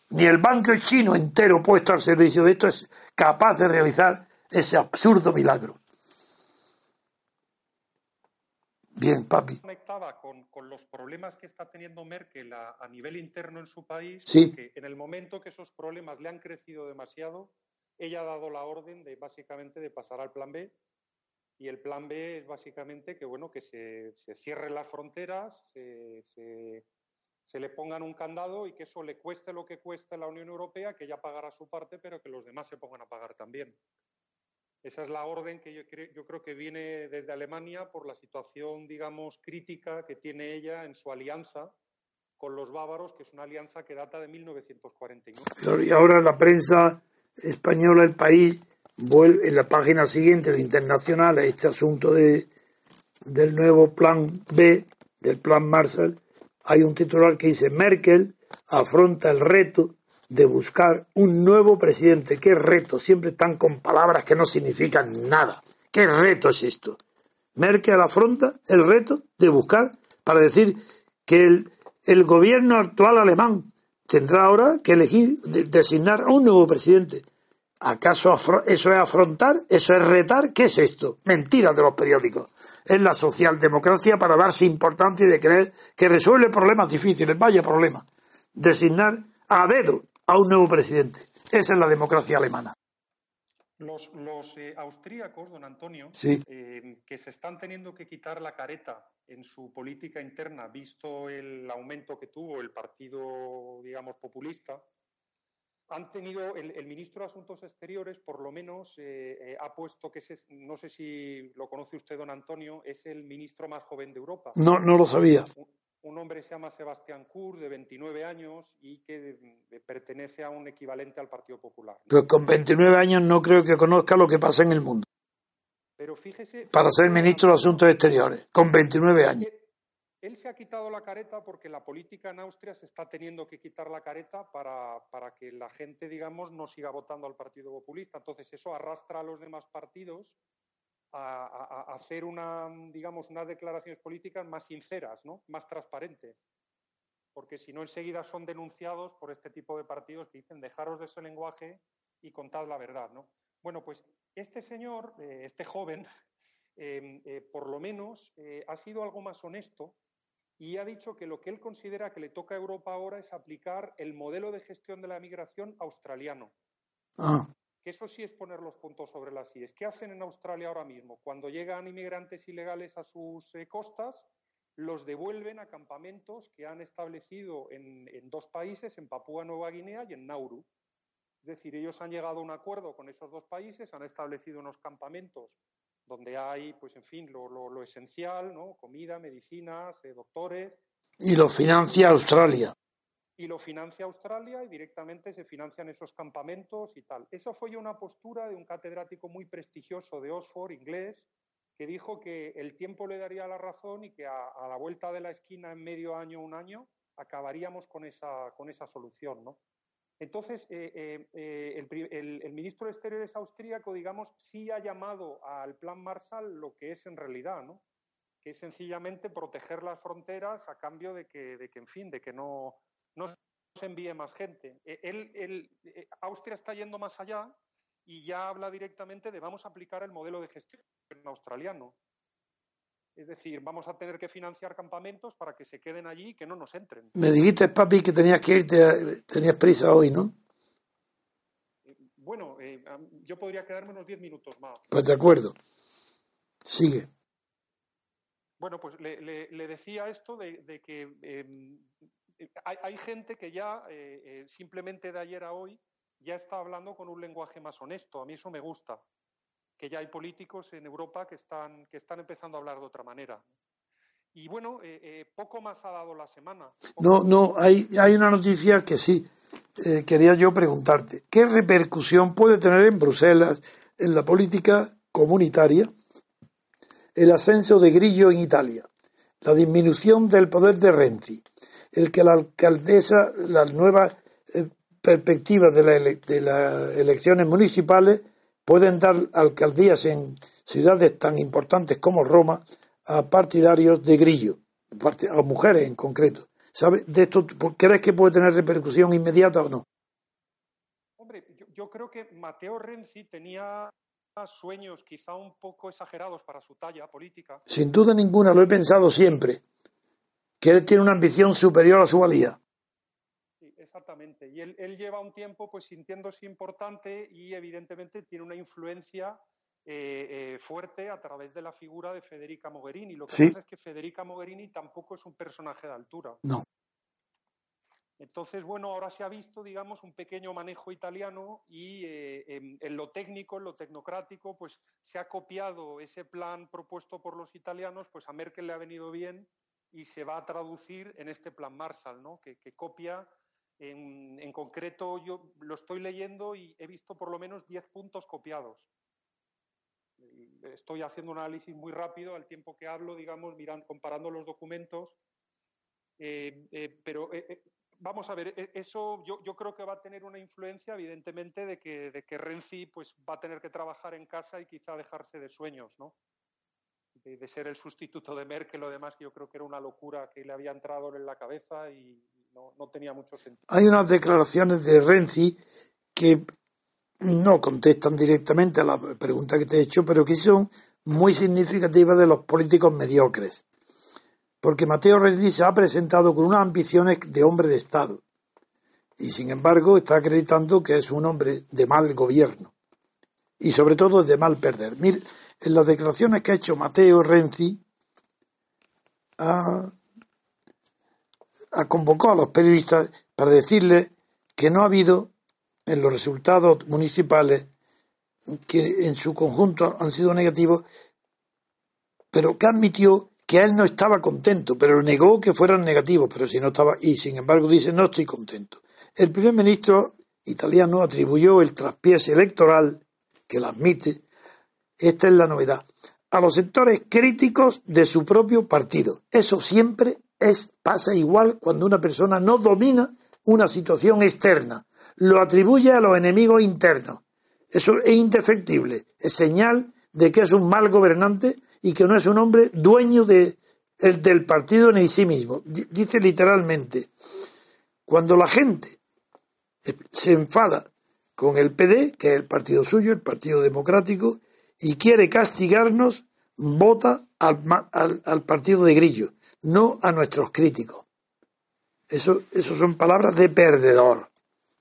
Ni el banco chino entero puesto al servicio de esto es capaz de realizar ese absurdo milagro. Bien, papi. Los problemas que está teniendo Merkel a, a nivel interno en su país, sí. que en el momento que esos problemas le han crecido demasiado, ella ha dado la orden de básicamente de pasar al plan B y el plan B es básicamente que bueno que se, se cierren las fronteras, se, se, se, le pongan un candado y que eso le cueste lo que cueste a la Unión Europea, que ella pagará su parte, pero que los demás se pongan a pagar también. Esa es la orden que yo creo, yo creo que viene desde Alemania por la situación, digamos, crítica que tiene ella en su alianza con los bávaros, que es una alianza que data de 1949. Y ahora la prensa española, el país, vuelve en la página siguiente de Internacional a este asunto de, del nuevo plan B, del plan Marshall, hay un titular que dice Merkel afronta el reto de buscar un nuevo presidente. ¿Qué reto? Siempre están con palabras que no significan nada. ¿Qué reto es esto? Merkel afronta el reto de buscar para decir que el, gobierno actual alemán tendrá ahora que elegir, de, designar a un nuevo presidente. ¿Acaso eso es afrontar? ¿Eso es retar? ¿Qué es esto? Mentiras de los periódicos. Es la socialdemocracia para darse importancia y de creer que resuelve problemas difíciles. Vaya problema. Designar a dedo a un nuevo presidente. Esa es la democracia alemana. Los, los eh, austríacos, don Antonio, sí. eh, que se están teniendo que quitar la careta en su política interna, visto el aumento que tuvo el partido, digamos, populista, han tenido, el, el ministro de Asuntos Exteriores, por lo menos, eh, eh, ha puesto que es, no sé si lo conoce usted, don Antonio, es el ministro más joven de Europa. No, no lo sabía. Un, un hombre se llama Sebastián Kurz, de 29 años, y que de, de, pertenece a un equivalente al Partido Popular. Pues con 29 años no creo que conozca lo que pasa en el mundo. Pero fíjese. Para ser ministro de Asuntos Exteriores, con 29 años. Él se ha quitado la careta porque la política en Austria se está teniendo que quitar la careta para, para, que la gente, digamos, no siga votando al Partido Populista. Entonces, eso arrastra a los demás partidos a, hacer una, digamos, unas declaraciones políticas más sinceras, ¿no? más transparentes. Porque si no, enseguida son denunciados por este tipo de partidos que dicen dejaros de ese lenguaje y contad la verdad. ¿no? Bueno, pues este señor, eh, este joven, em, eh, por lo menos eh, ha sido algo más honesto y ha dicho que lo que él considera que le toca a Europa ahora es aplicar el modelo de gestión de la migración australiano. Ah, Que eso sí es poner los puntos sobre las IES. ¿Qué hacen en Australia ahora mismo? Cuando llegan inmigrantes ilegales a sus eh, costas, los devuelven a campamentos que han establecido en, dos países, en Papúa Nueva Guinea y en Nauru. Es decir, ellos han llegado a un acuerdo con esos dos países, han establecido unos campamentos donde hay, pues en fin, lo esencial, ¿no? Comida, medicinas, eh, doctores, y lo financia Australia. Y lo financia Australia y directamente se financian esos campamentos y tal. Eso fue ya una postura de un catedrático muy prestigioso de Oxford, inglés, que dijo que el tiempo le daría la razón y que a, a la vuelta de la esquina, en medio año, un año, acabaríamos con esa, con esa solución, ¿no? Entonces, eh, eh, eh, el, ministro de Exteriores austríaco, digamos, sí ha llamado al plan Marshall lo que es en realidad, ¿no? Que es sencillamente proteger las fronteras a cambio de que, de que en fin, de que no, no se envíe más gente. Eh, Él, él- eh, Austria está yendo más allá y ya habla directamente de vamos a aplicar el modelo de gestión australiano. Es decir, vamos a tener que financiar campamentos para que se queden allí y que no nos entren. Me dijiste, papi, que tenías que irte, tenías prisa hoy, ¿no? Bueno, eh, yo podría quedarme unos 10 minutos más. Pues de acuerdo. Sigue. Bueno, pues le, le- le decía esto de, de que eh, hay, hay gente que ya eh, eh, simplemente de ayer a hoy ya está hablando con un lenguaje más honesto. A mí eso me gusta, que ya hay políticos en Europa que están, que están empezando a hablar de otra manera. Y bueno, eh, eh, poco más ha dado la semana. No, no, hay, hay una noticia que sí. eh, quería yo preguntarte. ¿Qué repercusión puede tener en Bruselas, en la política comunitaria, el ascenso de Grillo en Italia, la disminución del poder de Renzi, el que la alcaldesa, las nuevas eh, perspectivas de, la ele- de las elecciones municipales pueden dar alcaldías en ciudades tan importantes como Roma a partidarios de Grillo, a mujeres en concreto. ¿Sabe de esto? ¿Crees que puede tener repercusión inmediata o no? Hombre, yo, yo creo que Matteo Renzi tenía sueños quizá un poco exagerados para su talla política. Sin duda ninguna, lo he pensado siempre, que él tiene una ambición superior a su valía. Sí, exactamente. Y él, él lleva un tiempo pues sintiéndose importante y evidentemente tiene una influencia eh, eh, fuerte a través de la figura de Federica Mogherini. Lo que Sí. pasa es que Federica Mogherini tampoco es un personaje de altura. No. Entonces, bueno, ahora se ha visto, digamos, un pequeño manejo italiano y eh, en, en lo técnico, en lo tecnocrático, pues se ha copiado ese plan propuesto por los italianos, pues a Merkel le ha venido bien y se va a traducir en este plan Marshall, ¿no? Que, copia, en, concreto, yo lo estoy leyendo y he visto por lo menos 10 puntos copiados. Estoy haciendo un análisis muy rápido al tiempo que hablo, digamos, comparando los documentos. Eh, eh, pero eh, vamos a ver, eso yo, creo que va a tener una influencia, evidentemente, de que, de que Renzi pues, va a tener que trabajar en casa y quizá dejarse de sueños, ¿no? De, ser el sustituto de Merkel o demás, que yo creo que era una locura que le había entrado en la cabeza y no, no tenía mucho sentido. Hay unas declaraciones de Renzi que no contestan directamente a la pregunta que te he hecho, pero que son muy significativas de los políticos mediocres. Porque Mateo Renzi se ha presentado con unas ambiciones de hombre de Estado y sin embargo está acreditando que es un hombre de mal gobierno y sobre todo de mal perder. Mire, en las declaraciones que ha hecho Mateo Renzi ha, ha convocado a los periodistas para decirles que no ha habido en los resultados municipales que en su conjunto han sido negativos, pero que admitió que él no estaba contento, pero negó que fueran negativos, pero si no estaba, y sin embargo dice no estoy contento. El primer ministro italiano atribuyó el traspiés electoral, que lo admite, esta es la novedad, a los sectores críticos de su propio partido. Eso siempre es, pasa igual cuando una persona no domina una situación externa, lo atribuye a los enemigos internos. Eso es indefectible, es señal de que es un mal gobernante y que no es un hombre dueño de, el, del partido ni sí mismo. Dice literalmente, cuando la gente se enfada con el PD, que es el partido suyo, el Partido Democrático, y quiere castigarnos, vota al, al, partido de Grillo, no a nuestros críticos. Eso, eso son palabras de perdedor,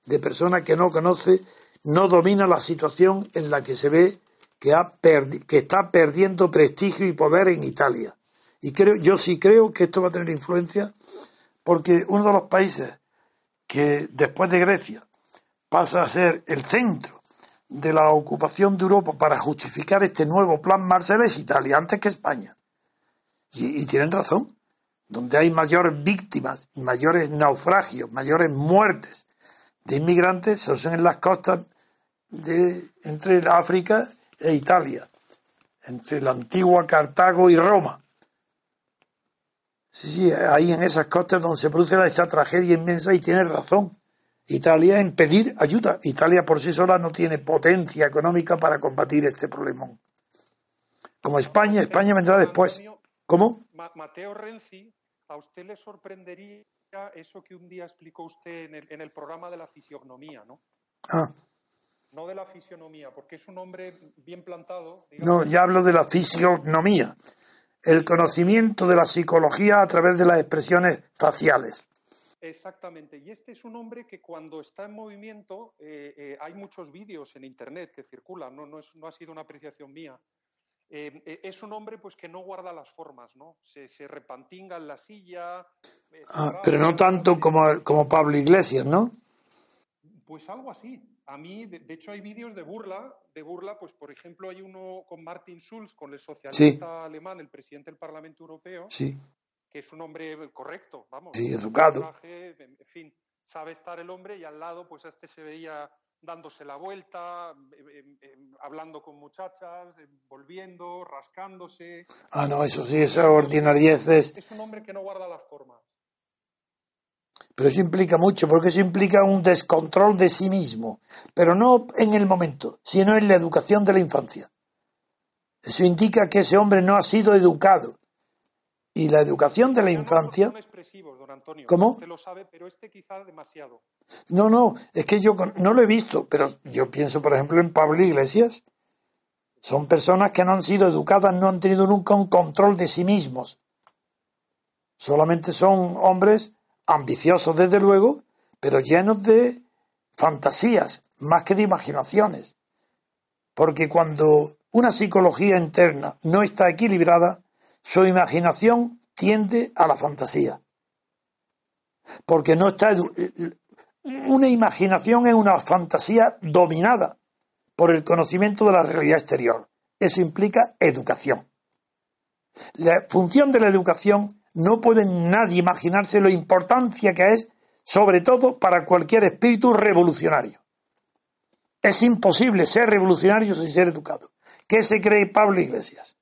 de persona que no conoce, no domina la situación en la que se ve que, ha que está perdiendo prestigio y poder en Italia. Y creo, yo sí creo que esto va a tener influencia porque uno de los países que después de Grecia pasa a ser el centro de la ocupación de Europa para justificar este nuevo plan Marshall es Italia, antes que España. Y, tienen razón. Donde hay mayores víctimas, mayores naufragios, mayores muertes de inmigrantes son en las costas de, entre África e Italia, entre la antigua Cartago y Roma. Sí, sí, ahí en esas costas donde se produce esa tragedia inmensa y tiene razón. Italia en pedir ayuda. Italia por sí sola no tiene potencia económica para combatir este problema. Como España, España vendrá después. ¿Cómo? Mateo Renzi, ¿a usted le sorprendería eso que un día explicó usted en el, programa de la fisionomía, no? Ah. No de la fisionomía, porque es un hombre bien plantado. No, ya hablo de la fisionomía. El conocimiento de la psicología a través de las expresiones faciales. Exactamente. Y este es un hombre que cuando está en movimiento, eh, eh, hay muchos vídeos en Internet que circulan, no, no, ha sido una apreciación mía. Eh, es un hombre pues que no guarda las formas, ¿no? Se, repantinga en la silla. Ah, pero no tanto como, como Pablo Iglesias, ¿no? Pues algo así. A mí, de, hecho, hay vídeos de burla, de burla, pues por ejemplo hay uno con Martin Schulz, con el socialista alemán, el presidente del Parlamento Europeo, sí que es un hombre correcto, vamos. Y educado. en fin, sabe estar el hombre y al lado, pues este se veía dándose la vuelta, em, em, hablando con muchachas, em, volviendo, rascándose. Ah, no, eso sí, esa ordinariez es... Es un hombre que no guarda las formas. Pero eso implica mucho, porque eso implica un descontrol de sí mismo, pero no en el momento, sino en la educación de la infancia. Eso indica que ese hombre no ha sido educado, y la educación de la infancia. ¿Cómo? Este. No, no, es que yo no lo he visto, pero yo pienso, por ejemplo, en Pablo Iglesias. Son personas que no han sido educadas, no han tenido nunca un control de sí mismos. Solamente son hombres ambiciosos, desde luego, pero llenos de fantasías, más que de imaginaciones. Porque cuando una psicología interna no está equilibrada, su imaginación tiende a la fantasía. Porque no está. Una imaginación es una fantasía dominada por el conocimiento de la realidad exterior. Eso implica educación. La función de la educación no puede nadie imaginarse lo importancia que es, sobre todo para cualquier espíritu revolucionario. Es imposible ser revolucionario sin ser educado. ¿Qué se cree Pablo Iglesias?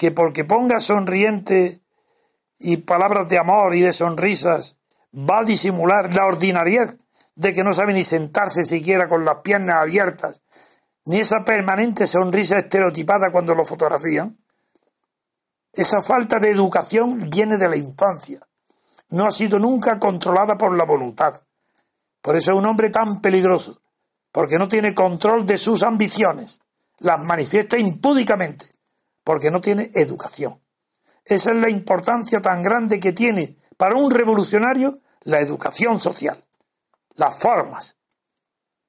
Que porque ponga sonriente y palabras de amor y de sonrisas va a disimular la ordinariedad de que no sabe ni sentarse siquiera con las piernas abiertas, ni esa permanente sonrisa estereotipada cuando lo fotografían. Esa falta de educación viene de la infancia. No ha sido nunca controlada por la voluntad. Por eso es un hombre tan peligroso, porque no tiene control de sus ambiciones. Las manifiesta impúdicamente porque no tiene educación. Esa es la importancia tan grande que tiene para un revolucionario la educación social, las formas.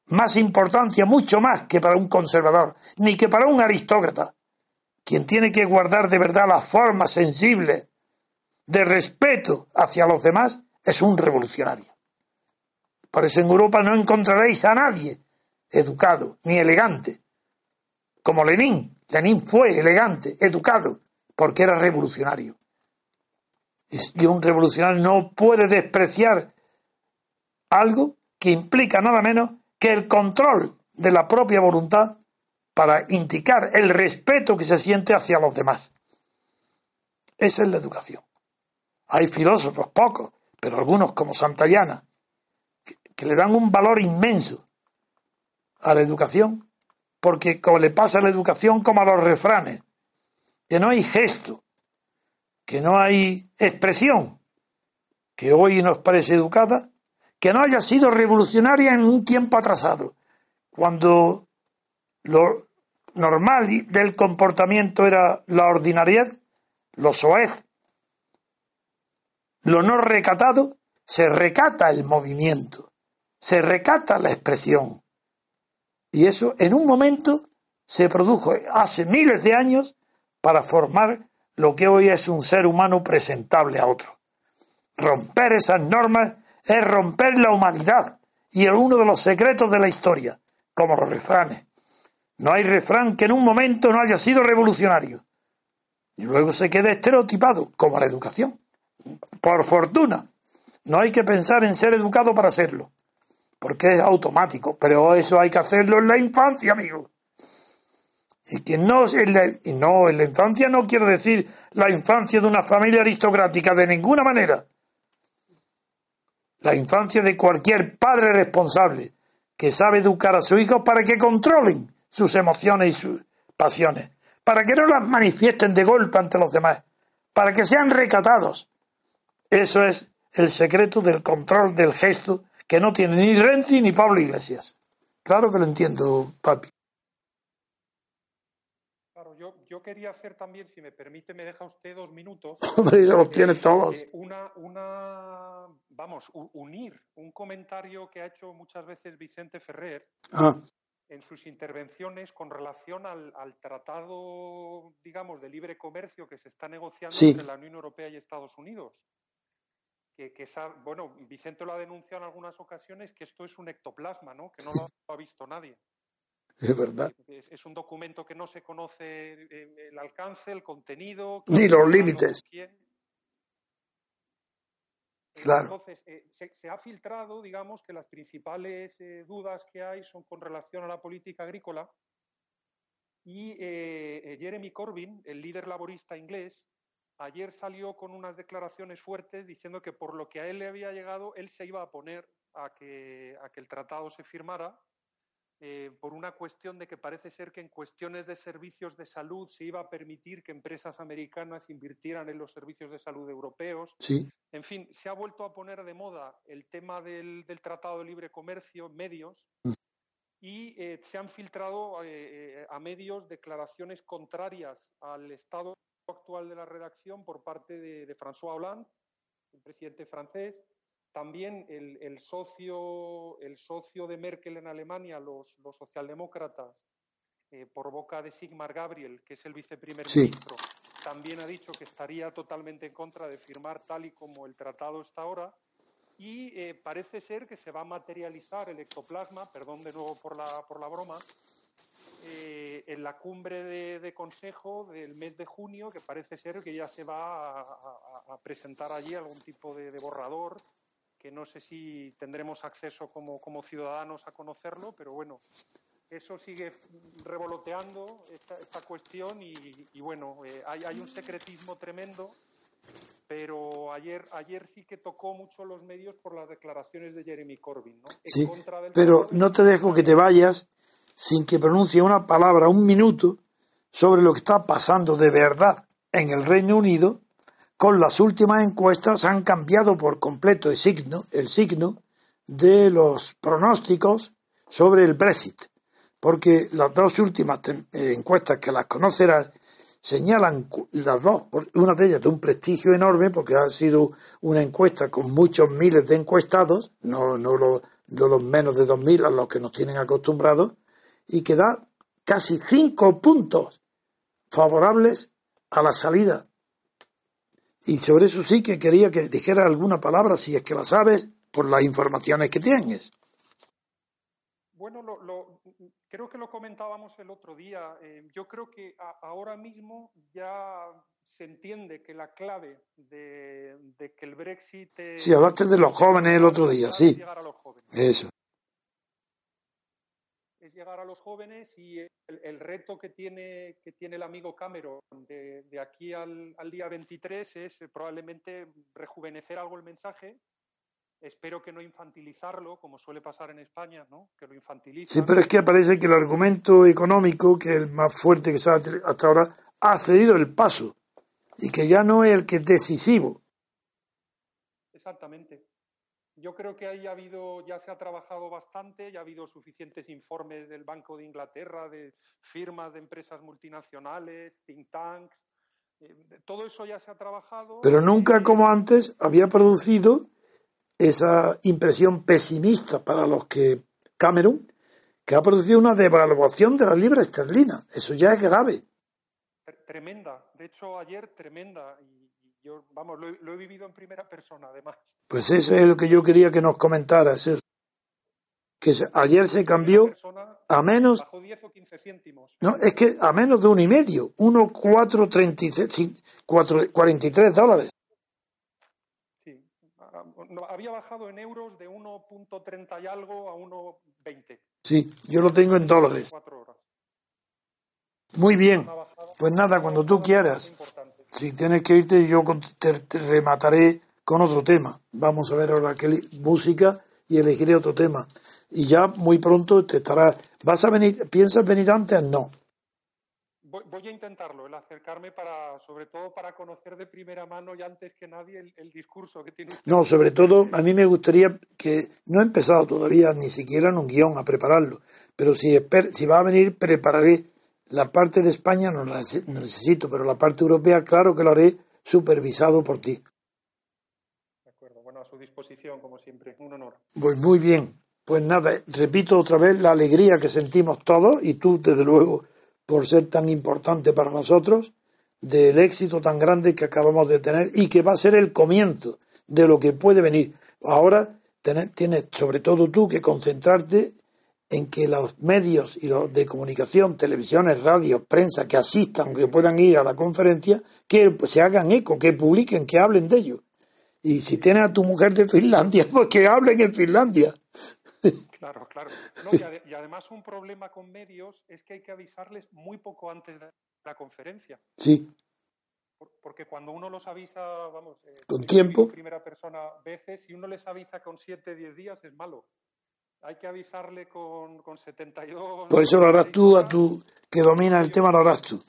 Más importancia, mucho más que para un conservador, ni que para un aristócrata. Quien tiene que guardar de verdad las formas sensibles de respeto hacia los demás es un revolucionario. Por eso en Europa no encontraréis a nadie educado ni elegante, como Lenin, Lenin fue elegante, educado, porque era revolucionario. Y un revolucionario no puede despreciar algo que implica nada menos que el control de la propia voluntad para indicar el respeto que se siente hacia los demás. Esa es la educación. Hay filósofos, pocos, pero algunos como Santayana, que, que le dan un valor inmenso a la educación porque como le pasa a la educación como a los refranes, que no hay gesto, que no hay expresión, que hoy nos parece educada, que no haya sido revolucionaria en un tiempo atrasado, cuando lo normal del comportamiento era la ordinariedad, lo soez, lo no recatado, se recata el movimiento, se recata la expresión. Y eso en un momento se produjo hace miles de años para formar lo que hoy es un ser humano presentable a otro. Romper esas normas es romper la humanidad y es uno de los secretos de la historia, como los refranes. No hay refrán que en un momento no haya sido revolucionario y luego se quede estereotipado, como la educación. Por fortuna, no hay que pensar en ser educado para serlo, porque es automático, pero eso hay que hacerlo en la infancia, amigo. Y que no en la, y no en la infancia no quiero decir la infancia de una familia aristocrática de ninguna manera. La infancia de cualquier padre responsable que sabe educar a sus hijos para que controlen sus emociones y sus pasiones, para que no las manifiesten de golpe ante los demás, para que sean recatados. Eso es el secreto del control del gesto que no tiene ni Renzi ni Pablo Iglesias. Claro que lo entiendo, papi. Claro, yo, yo quería hacer también, si me permite, me deja usted dos minutos. Hombre, ya los tiene todos. Eh, una, una, vamos, unir un comentario que ha hecho muchas veces Vicente Ferrer. Ah en sus intervenciones con relación al, tratado, digamos, de libre comercio que se está negociando entre la Unión Europea y Estados Unidos. Que, que bueno, Vicente lo ha denunciado en algunas ocasiones que esto es un ectoplasma, ¿no? Que no lo ha visto nadie. Es verdad. Es, un documento que no se conoce eh, el alcance, el contenido. Ni los límites. Entonces, eh, se, ha filtrado, digamos, que las principales eh, dudas que hay son con relación a la política agrícola. Y eh, Jeremy Corbyn, el líder laborista inglés, ayer salió con unas declaraciones fuertes diciendo que por lo que a él le había llegado, él se iba a poner a que, a que el tratado se firmara eh, por una cuestión de que parece ser que en cuestiones de servicios de salud se iba a permitir que empresas americanas invirtieran en los servicios de salud europeos. Sí. En fin, se ha vuelto a poner de moda el tema del, Tratado de Libre Comercio en medios mm. y eh, se han filtrado eh, a medios declaraciones contrarias al estado actual de la redacción por parte de, de François Hollande, el presidente francés, también el, socio, el socio de Merkel en Alemania, los, socialdemócratas, eh, por boca de Sigmar Gabriel, que es el viceprimer ministro, también ha dicho que estaría totalmente en contra de firmar tal y como el tratado está ahora. Y eh, parece ser que se va a materializar el ectoplasma, perdón de nuevo por la, por la broma, eh, en la cumbre de, consejo del mes de junio, que parece ser que ya se va a, presentar allí algún tipo de borrador que no sé si tendremos acceso como, como ciudadanos a conocerlo, pero bueno, eso sigue revoloteando esta, cuestión y, bueno, eh, hay, hay, un secretismo tremendo, pero ayer, ayer sí que tocó mucho los medios por las declaraciones de Jeremy Corbyn. ¿no? sí, pero no te dejo que te vayas sin que pronuncie una palabra, un minuto, sobre lo que está pasando de verdad en el Reino Unido con las últimas encuestas han cambiado por completo el signo, el signo de los pronósticos sobre el Brexit, porque las dos últimas eh, encuestas que las conocerás señalan las dos, una de ellas de un prestigio enorme, porque ha sido una encuesta con muchos miles de encuestados, no, no, los, no los menos de dos mil a los que nos tienen acostumbrados, y que da casi cinco puntos favorables a la salida y sobre eso sí que quería que dijera alguna palabra, si es que la sabes, por las informaciones que tienes. Bueno, lo, creo que lo comentábamos el otro día. Eh, yo creo que ahora mismo ya se entiende que la clave de, que el Brexit... sí, hablaste de los jóvenes el otro día, sí. Eso es llegar a los jóvenes y el, reto que tiene, que tiene el amigo Cameron de, aquí al, día 23 es eh, probablemente rejuvenecer algo el mensaje. Espero que no infantilizarlo, como suele pasar en España, ¿no? Que lo infantiliza. Sí, pero es que parece que el argumento económico, que es el más fuerte que se ha hasta ahora, ha cedido el paso y que ya no es el que es decisivo. Exactamente. Yo creo que ahí ha habido, ya se ha trabajado bastante, ya ha habido suficientes informes del Banco de Inglaterra, de firmas de empresas multinacionales, think tanks, eh, todo eso ya se ha trabajado. Pero nunca como antes había producido esa impresión pesimista para los que Cameron, que ha producido una devaluación de la libra esterlina. Eso ya es grave. Tremenda. De hecho, ayer tremenda. Y yo, vamos, lo, he vivido en primera persona, además. Pues eso es lo que yo quería que nos comentaras. Que ayer se cambió a menos. Bajo 10 o 15 céntimos. No, es que a menos de uno y medio. 1,443 dólares. Sí. Había bajado en euros de 1.30 y algo a 1.20. Sí, yo lo tengo en dólares. Muy bien. Pues nada, cuando tú quieras. Si tienes que irte, yo te, remataré con otro tema. Vamos a ver ahora qué música y elegiré otro tema. Y ya muy pronto te estará. ¿Vas a venir? ¿Piensas venir antes? No. Voy, a intentarlo, el acercarme para, sobre todo para conocer de primera mano y antes que nadie el, discurso que tiene. No, sobre todo a mí me gustaría que no he empezado todavía ni siquiera en un guion a prepararlo, pero si, si va a venir prepararé la parte de España no la necesito, pero la parte europea, claro que lo haré supervisado por ti. De acuerdo, bueno, a su disposición, como siempre, un honor. Pues muy bien. Pues nada, repito otra vez la alegría que sentimos todos, y tú, desde luego, por ser tan importante para nosotros, del éxito tan grande que acabamos de tener y que va a ser el comienzo de lo que puede venir. Ahora tienes, sobre todo tú, que concentrarte en que los medios y los de comunicación, televisiones, radios, prensa que asistan, que puedan ir a la conferencia, que se hagan eco, que publiquen, que hablen de ello. Y si tienes a tu mujer de Finlandia, pues que hablen en Finlandia. Claro, claro. y, además un problema con medios es que hay que avisarles muy poco antes de la conferencia. Sí. Porque cuando uno los avisa, vamos, eh, con tiempo. primera persona veces, si uno les avisa con 7, 10 días es malo hay que avisarle con, con 72. Pues eso lo harás tú, a tu que domina el tema, lo harás tú.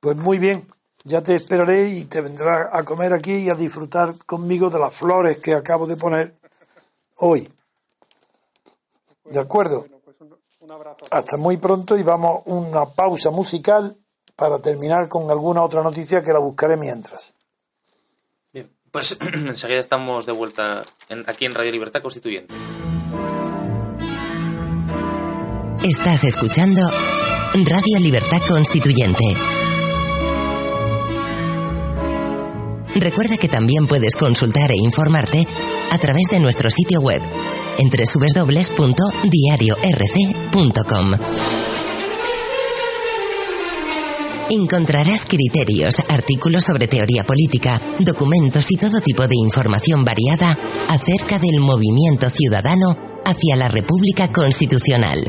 Pues muy bien, ya te esperaré y te vendrás a comer aquí y a disfrutar conmigo de las flores que acabo de poner hoy. ¿De acuerdo? Pues un, abrazo. Hasta muy pronto y vamos a una pausa musical para terminar con alguna otra noticia que la buscaré mientras. Bien, pues enseguida estamos de vuelta aquí en Radio Libertad Constituyente. Estás escuchando Radio Libertad Constituyente. Recuerda que también puedes consultar e informarte a través de nuestro sitio web en www.diariorc.com. Encontrarás criterios, artículos sobre teoría política, documentos y todo tipo de información variada acerca del movimiento ciudadano hacia la República Constitucional.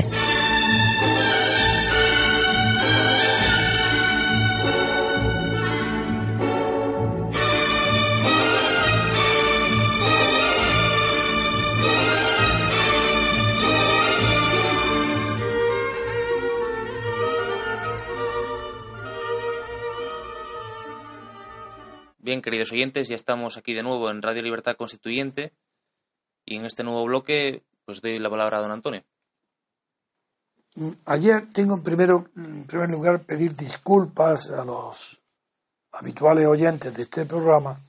Queridos oyentes, ya estamos aquí de nuevo en Radio Libertad Constituyente y en este nuevo bloque pues doy la palabra a don Antonio. Mm, ayer tengo en, primer lugar pedir disculpas a los habituales oyentes de este programa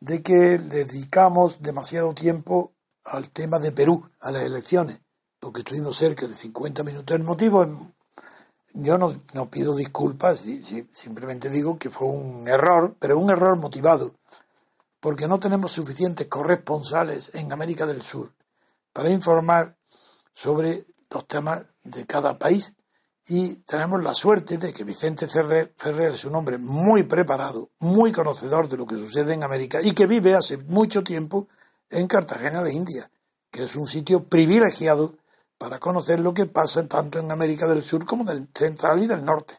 de que dedicamos demasiado tiempo al tema de Perú, a las elecciones, porque tuvimos cerca de 50 minutos. El motivo yo no, no pido disculpas, simplemente digo que fue un error, pero un error motivado, porque no tenemos suficientes corresponsales en América del Sur para informar sobre los temas de cada país y tenemos la suerte de que Vicente Ferrer, Ferrer es un hombre muy preparado, muy conocedor de lo que sucede en América y que vive hace mucho tiempo en Cartagena de India, que es un sitio privilegiado para conocer lo que pasa tanto en América del Sur como del central y del norte.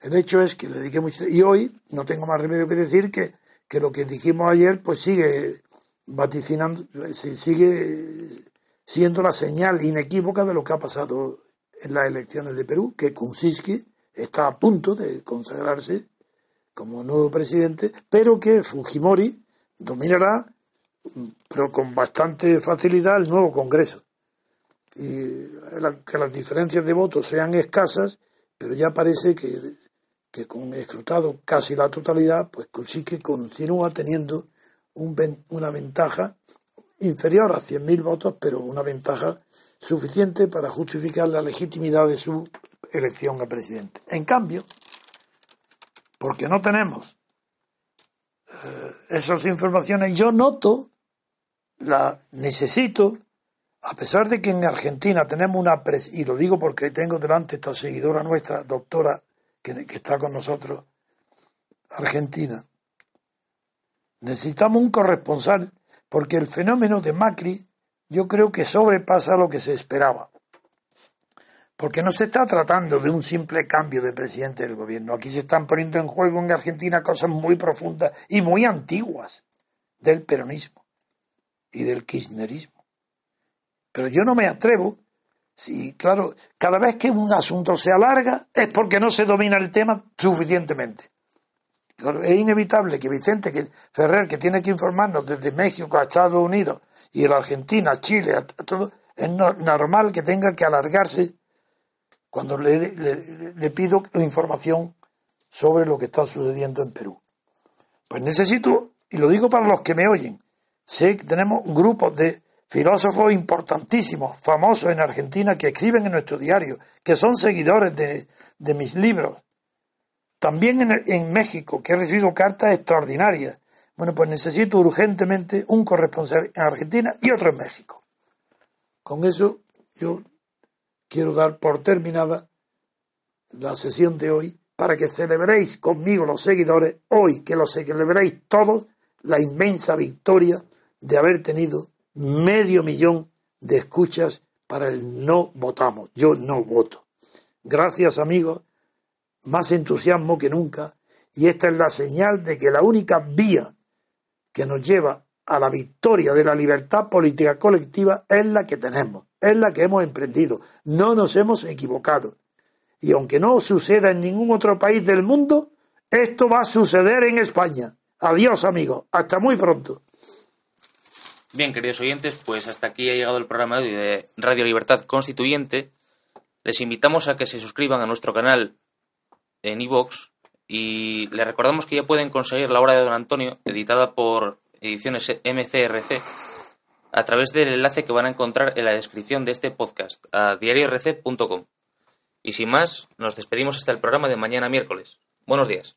El hecho es que le dediqué mucho y hoy no tengo más remedio que decir que, que lo que dijimos ayer pues sigue vaticinando, sigue siendo la señal inequívoca de lo que ha pasado en las elecciones de Perú, que Kuczynski está a punto de consagrarse como nuevo presidente, pero que Fujimori dominará pero con bastante facilidad el nuevo Congreso. Y que las diferencias de votos sean escasas, pero ya parece que, que con escrutado casi la totalidad, pues sí continúa teniendo un, una ventaja inferior a 100.000 votos, pero una ventaja suficiente para justificar la legitimidad de su elección a presidente. En cambio, porque no tenemos eh, esas informaciones, yo noto, la necesito, a pesar de que en Argentina tenemos una, y lo digo porque tengo delante esta seguidora nuestra, doctora, que está con nosotros, Argentina, necesitamos un corresponsal, porque el fenómeno de Macri yo creo que sobrepasa lo que se esperaba. Porque no se está tratando de un simple cambio de presidente del gobierno. Aquí se están poniendo en juego en Argentina cosas muy profundas y muy antiguas del peronismo y del kirchnerismo. Pero yo no me atrevo, si, claro, cada vez que un asunto se alarga es porque no se domina el tema suficientemente. es inevitable que Vicente que Ferrer, que tiene que informarnos desde México a Estados Unidos y la Argentina, Chile, todo, es normal que tenga que alargarse cuando le, le, pido información sobre lo que está sucediendo en Perú. Pues necesito, y lo digo para los que me oyen, sé que tenemos grupos de filósofos importantísimos, famosos en Argentina, que escriben en nuestro diario, que son seguidores de, de mis libros. También en, en México, que he recibido cartas extraordinarias. Bueno, pues necesito urgentemente un corresponsal en Argentina y otro en México. Con eso yo quiero dar por terminada la sesión de hoy para que celebréis conmigo los seguidores, hoy que lo celebréis todos, la inmensa victoria de haber tenido medio millón de escuchas para el no votamos. Yo no voto. Gracias amigos, más entusiasmo que nunca y esta es la señal de que la única vía que nos lleva a la victoria de la libertad política colectiva es la que tenemos es la que hemos emprendido. No nos hemos equivocado. Y aunque no suceda en ningún otro país del mundo, esto va a suceder en España. Adiós amigos, hasta muy pronto. Bien, queridos oyentes, pues hasta aquí ha llegado el programa de Radio Libertad Constituyente. Les invitamos a que se suscriban a nuestro canal en iVoox y les recordamos que ya pueden conseguir la obra de Don Antonio, editada por Ediciones MCRC, a través del enlace que van a encontrar en la descripción de este podcast, a diariorc.com. Y sin más, nos despedimos hasta el programa de mañana miércoles. Buenos días.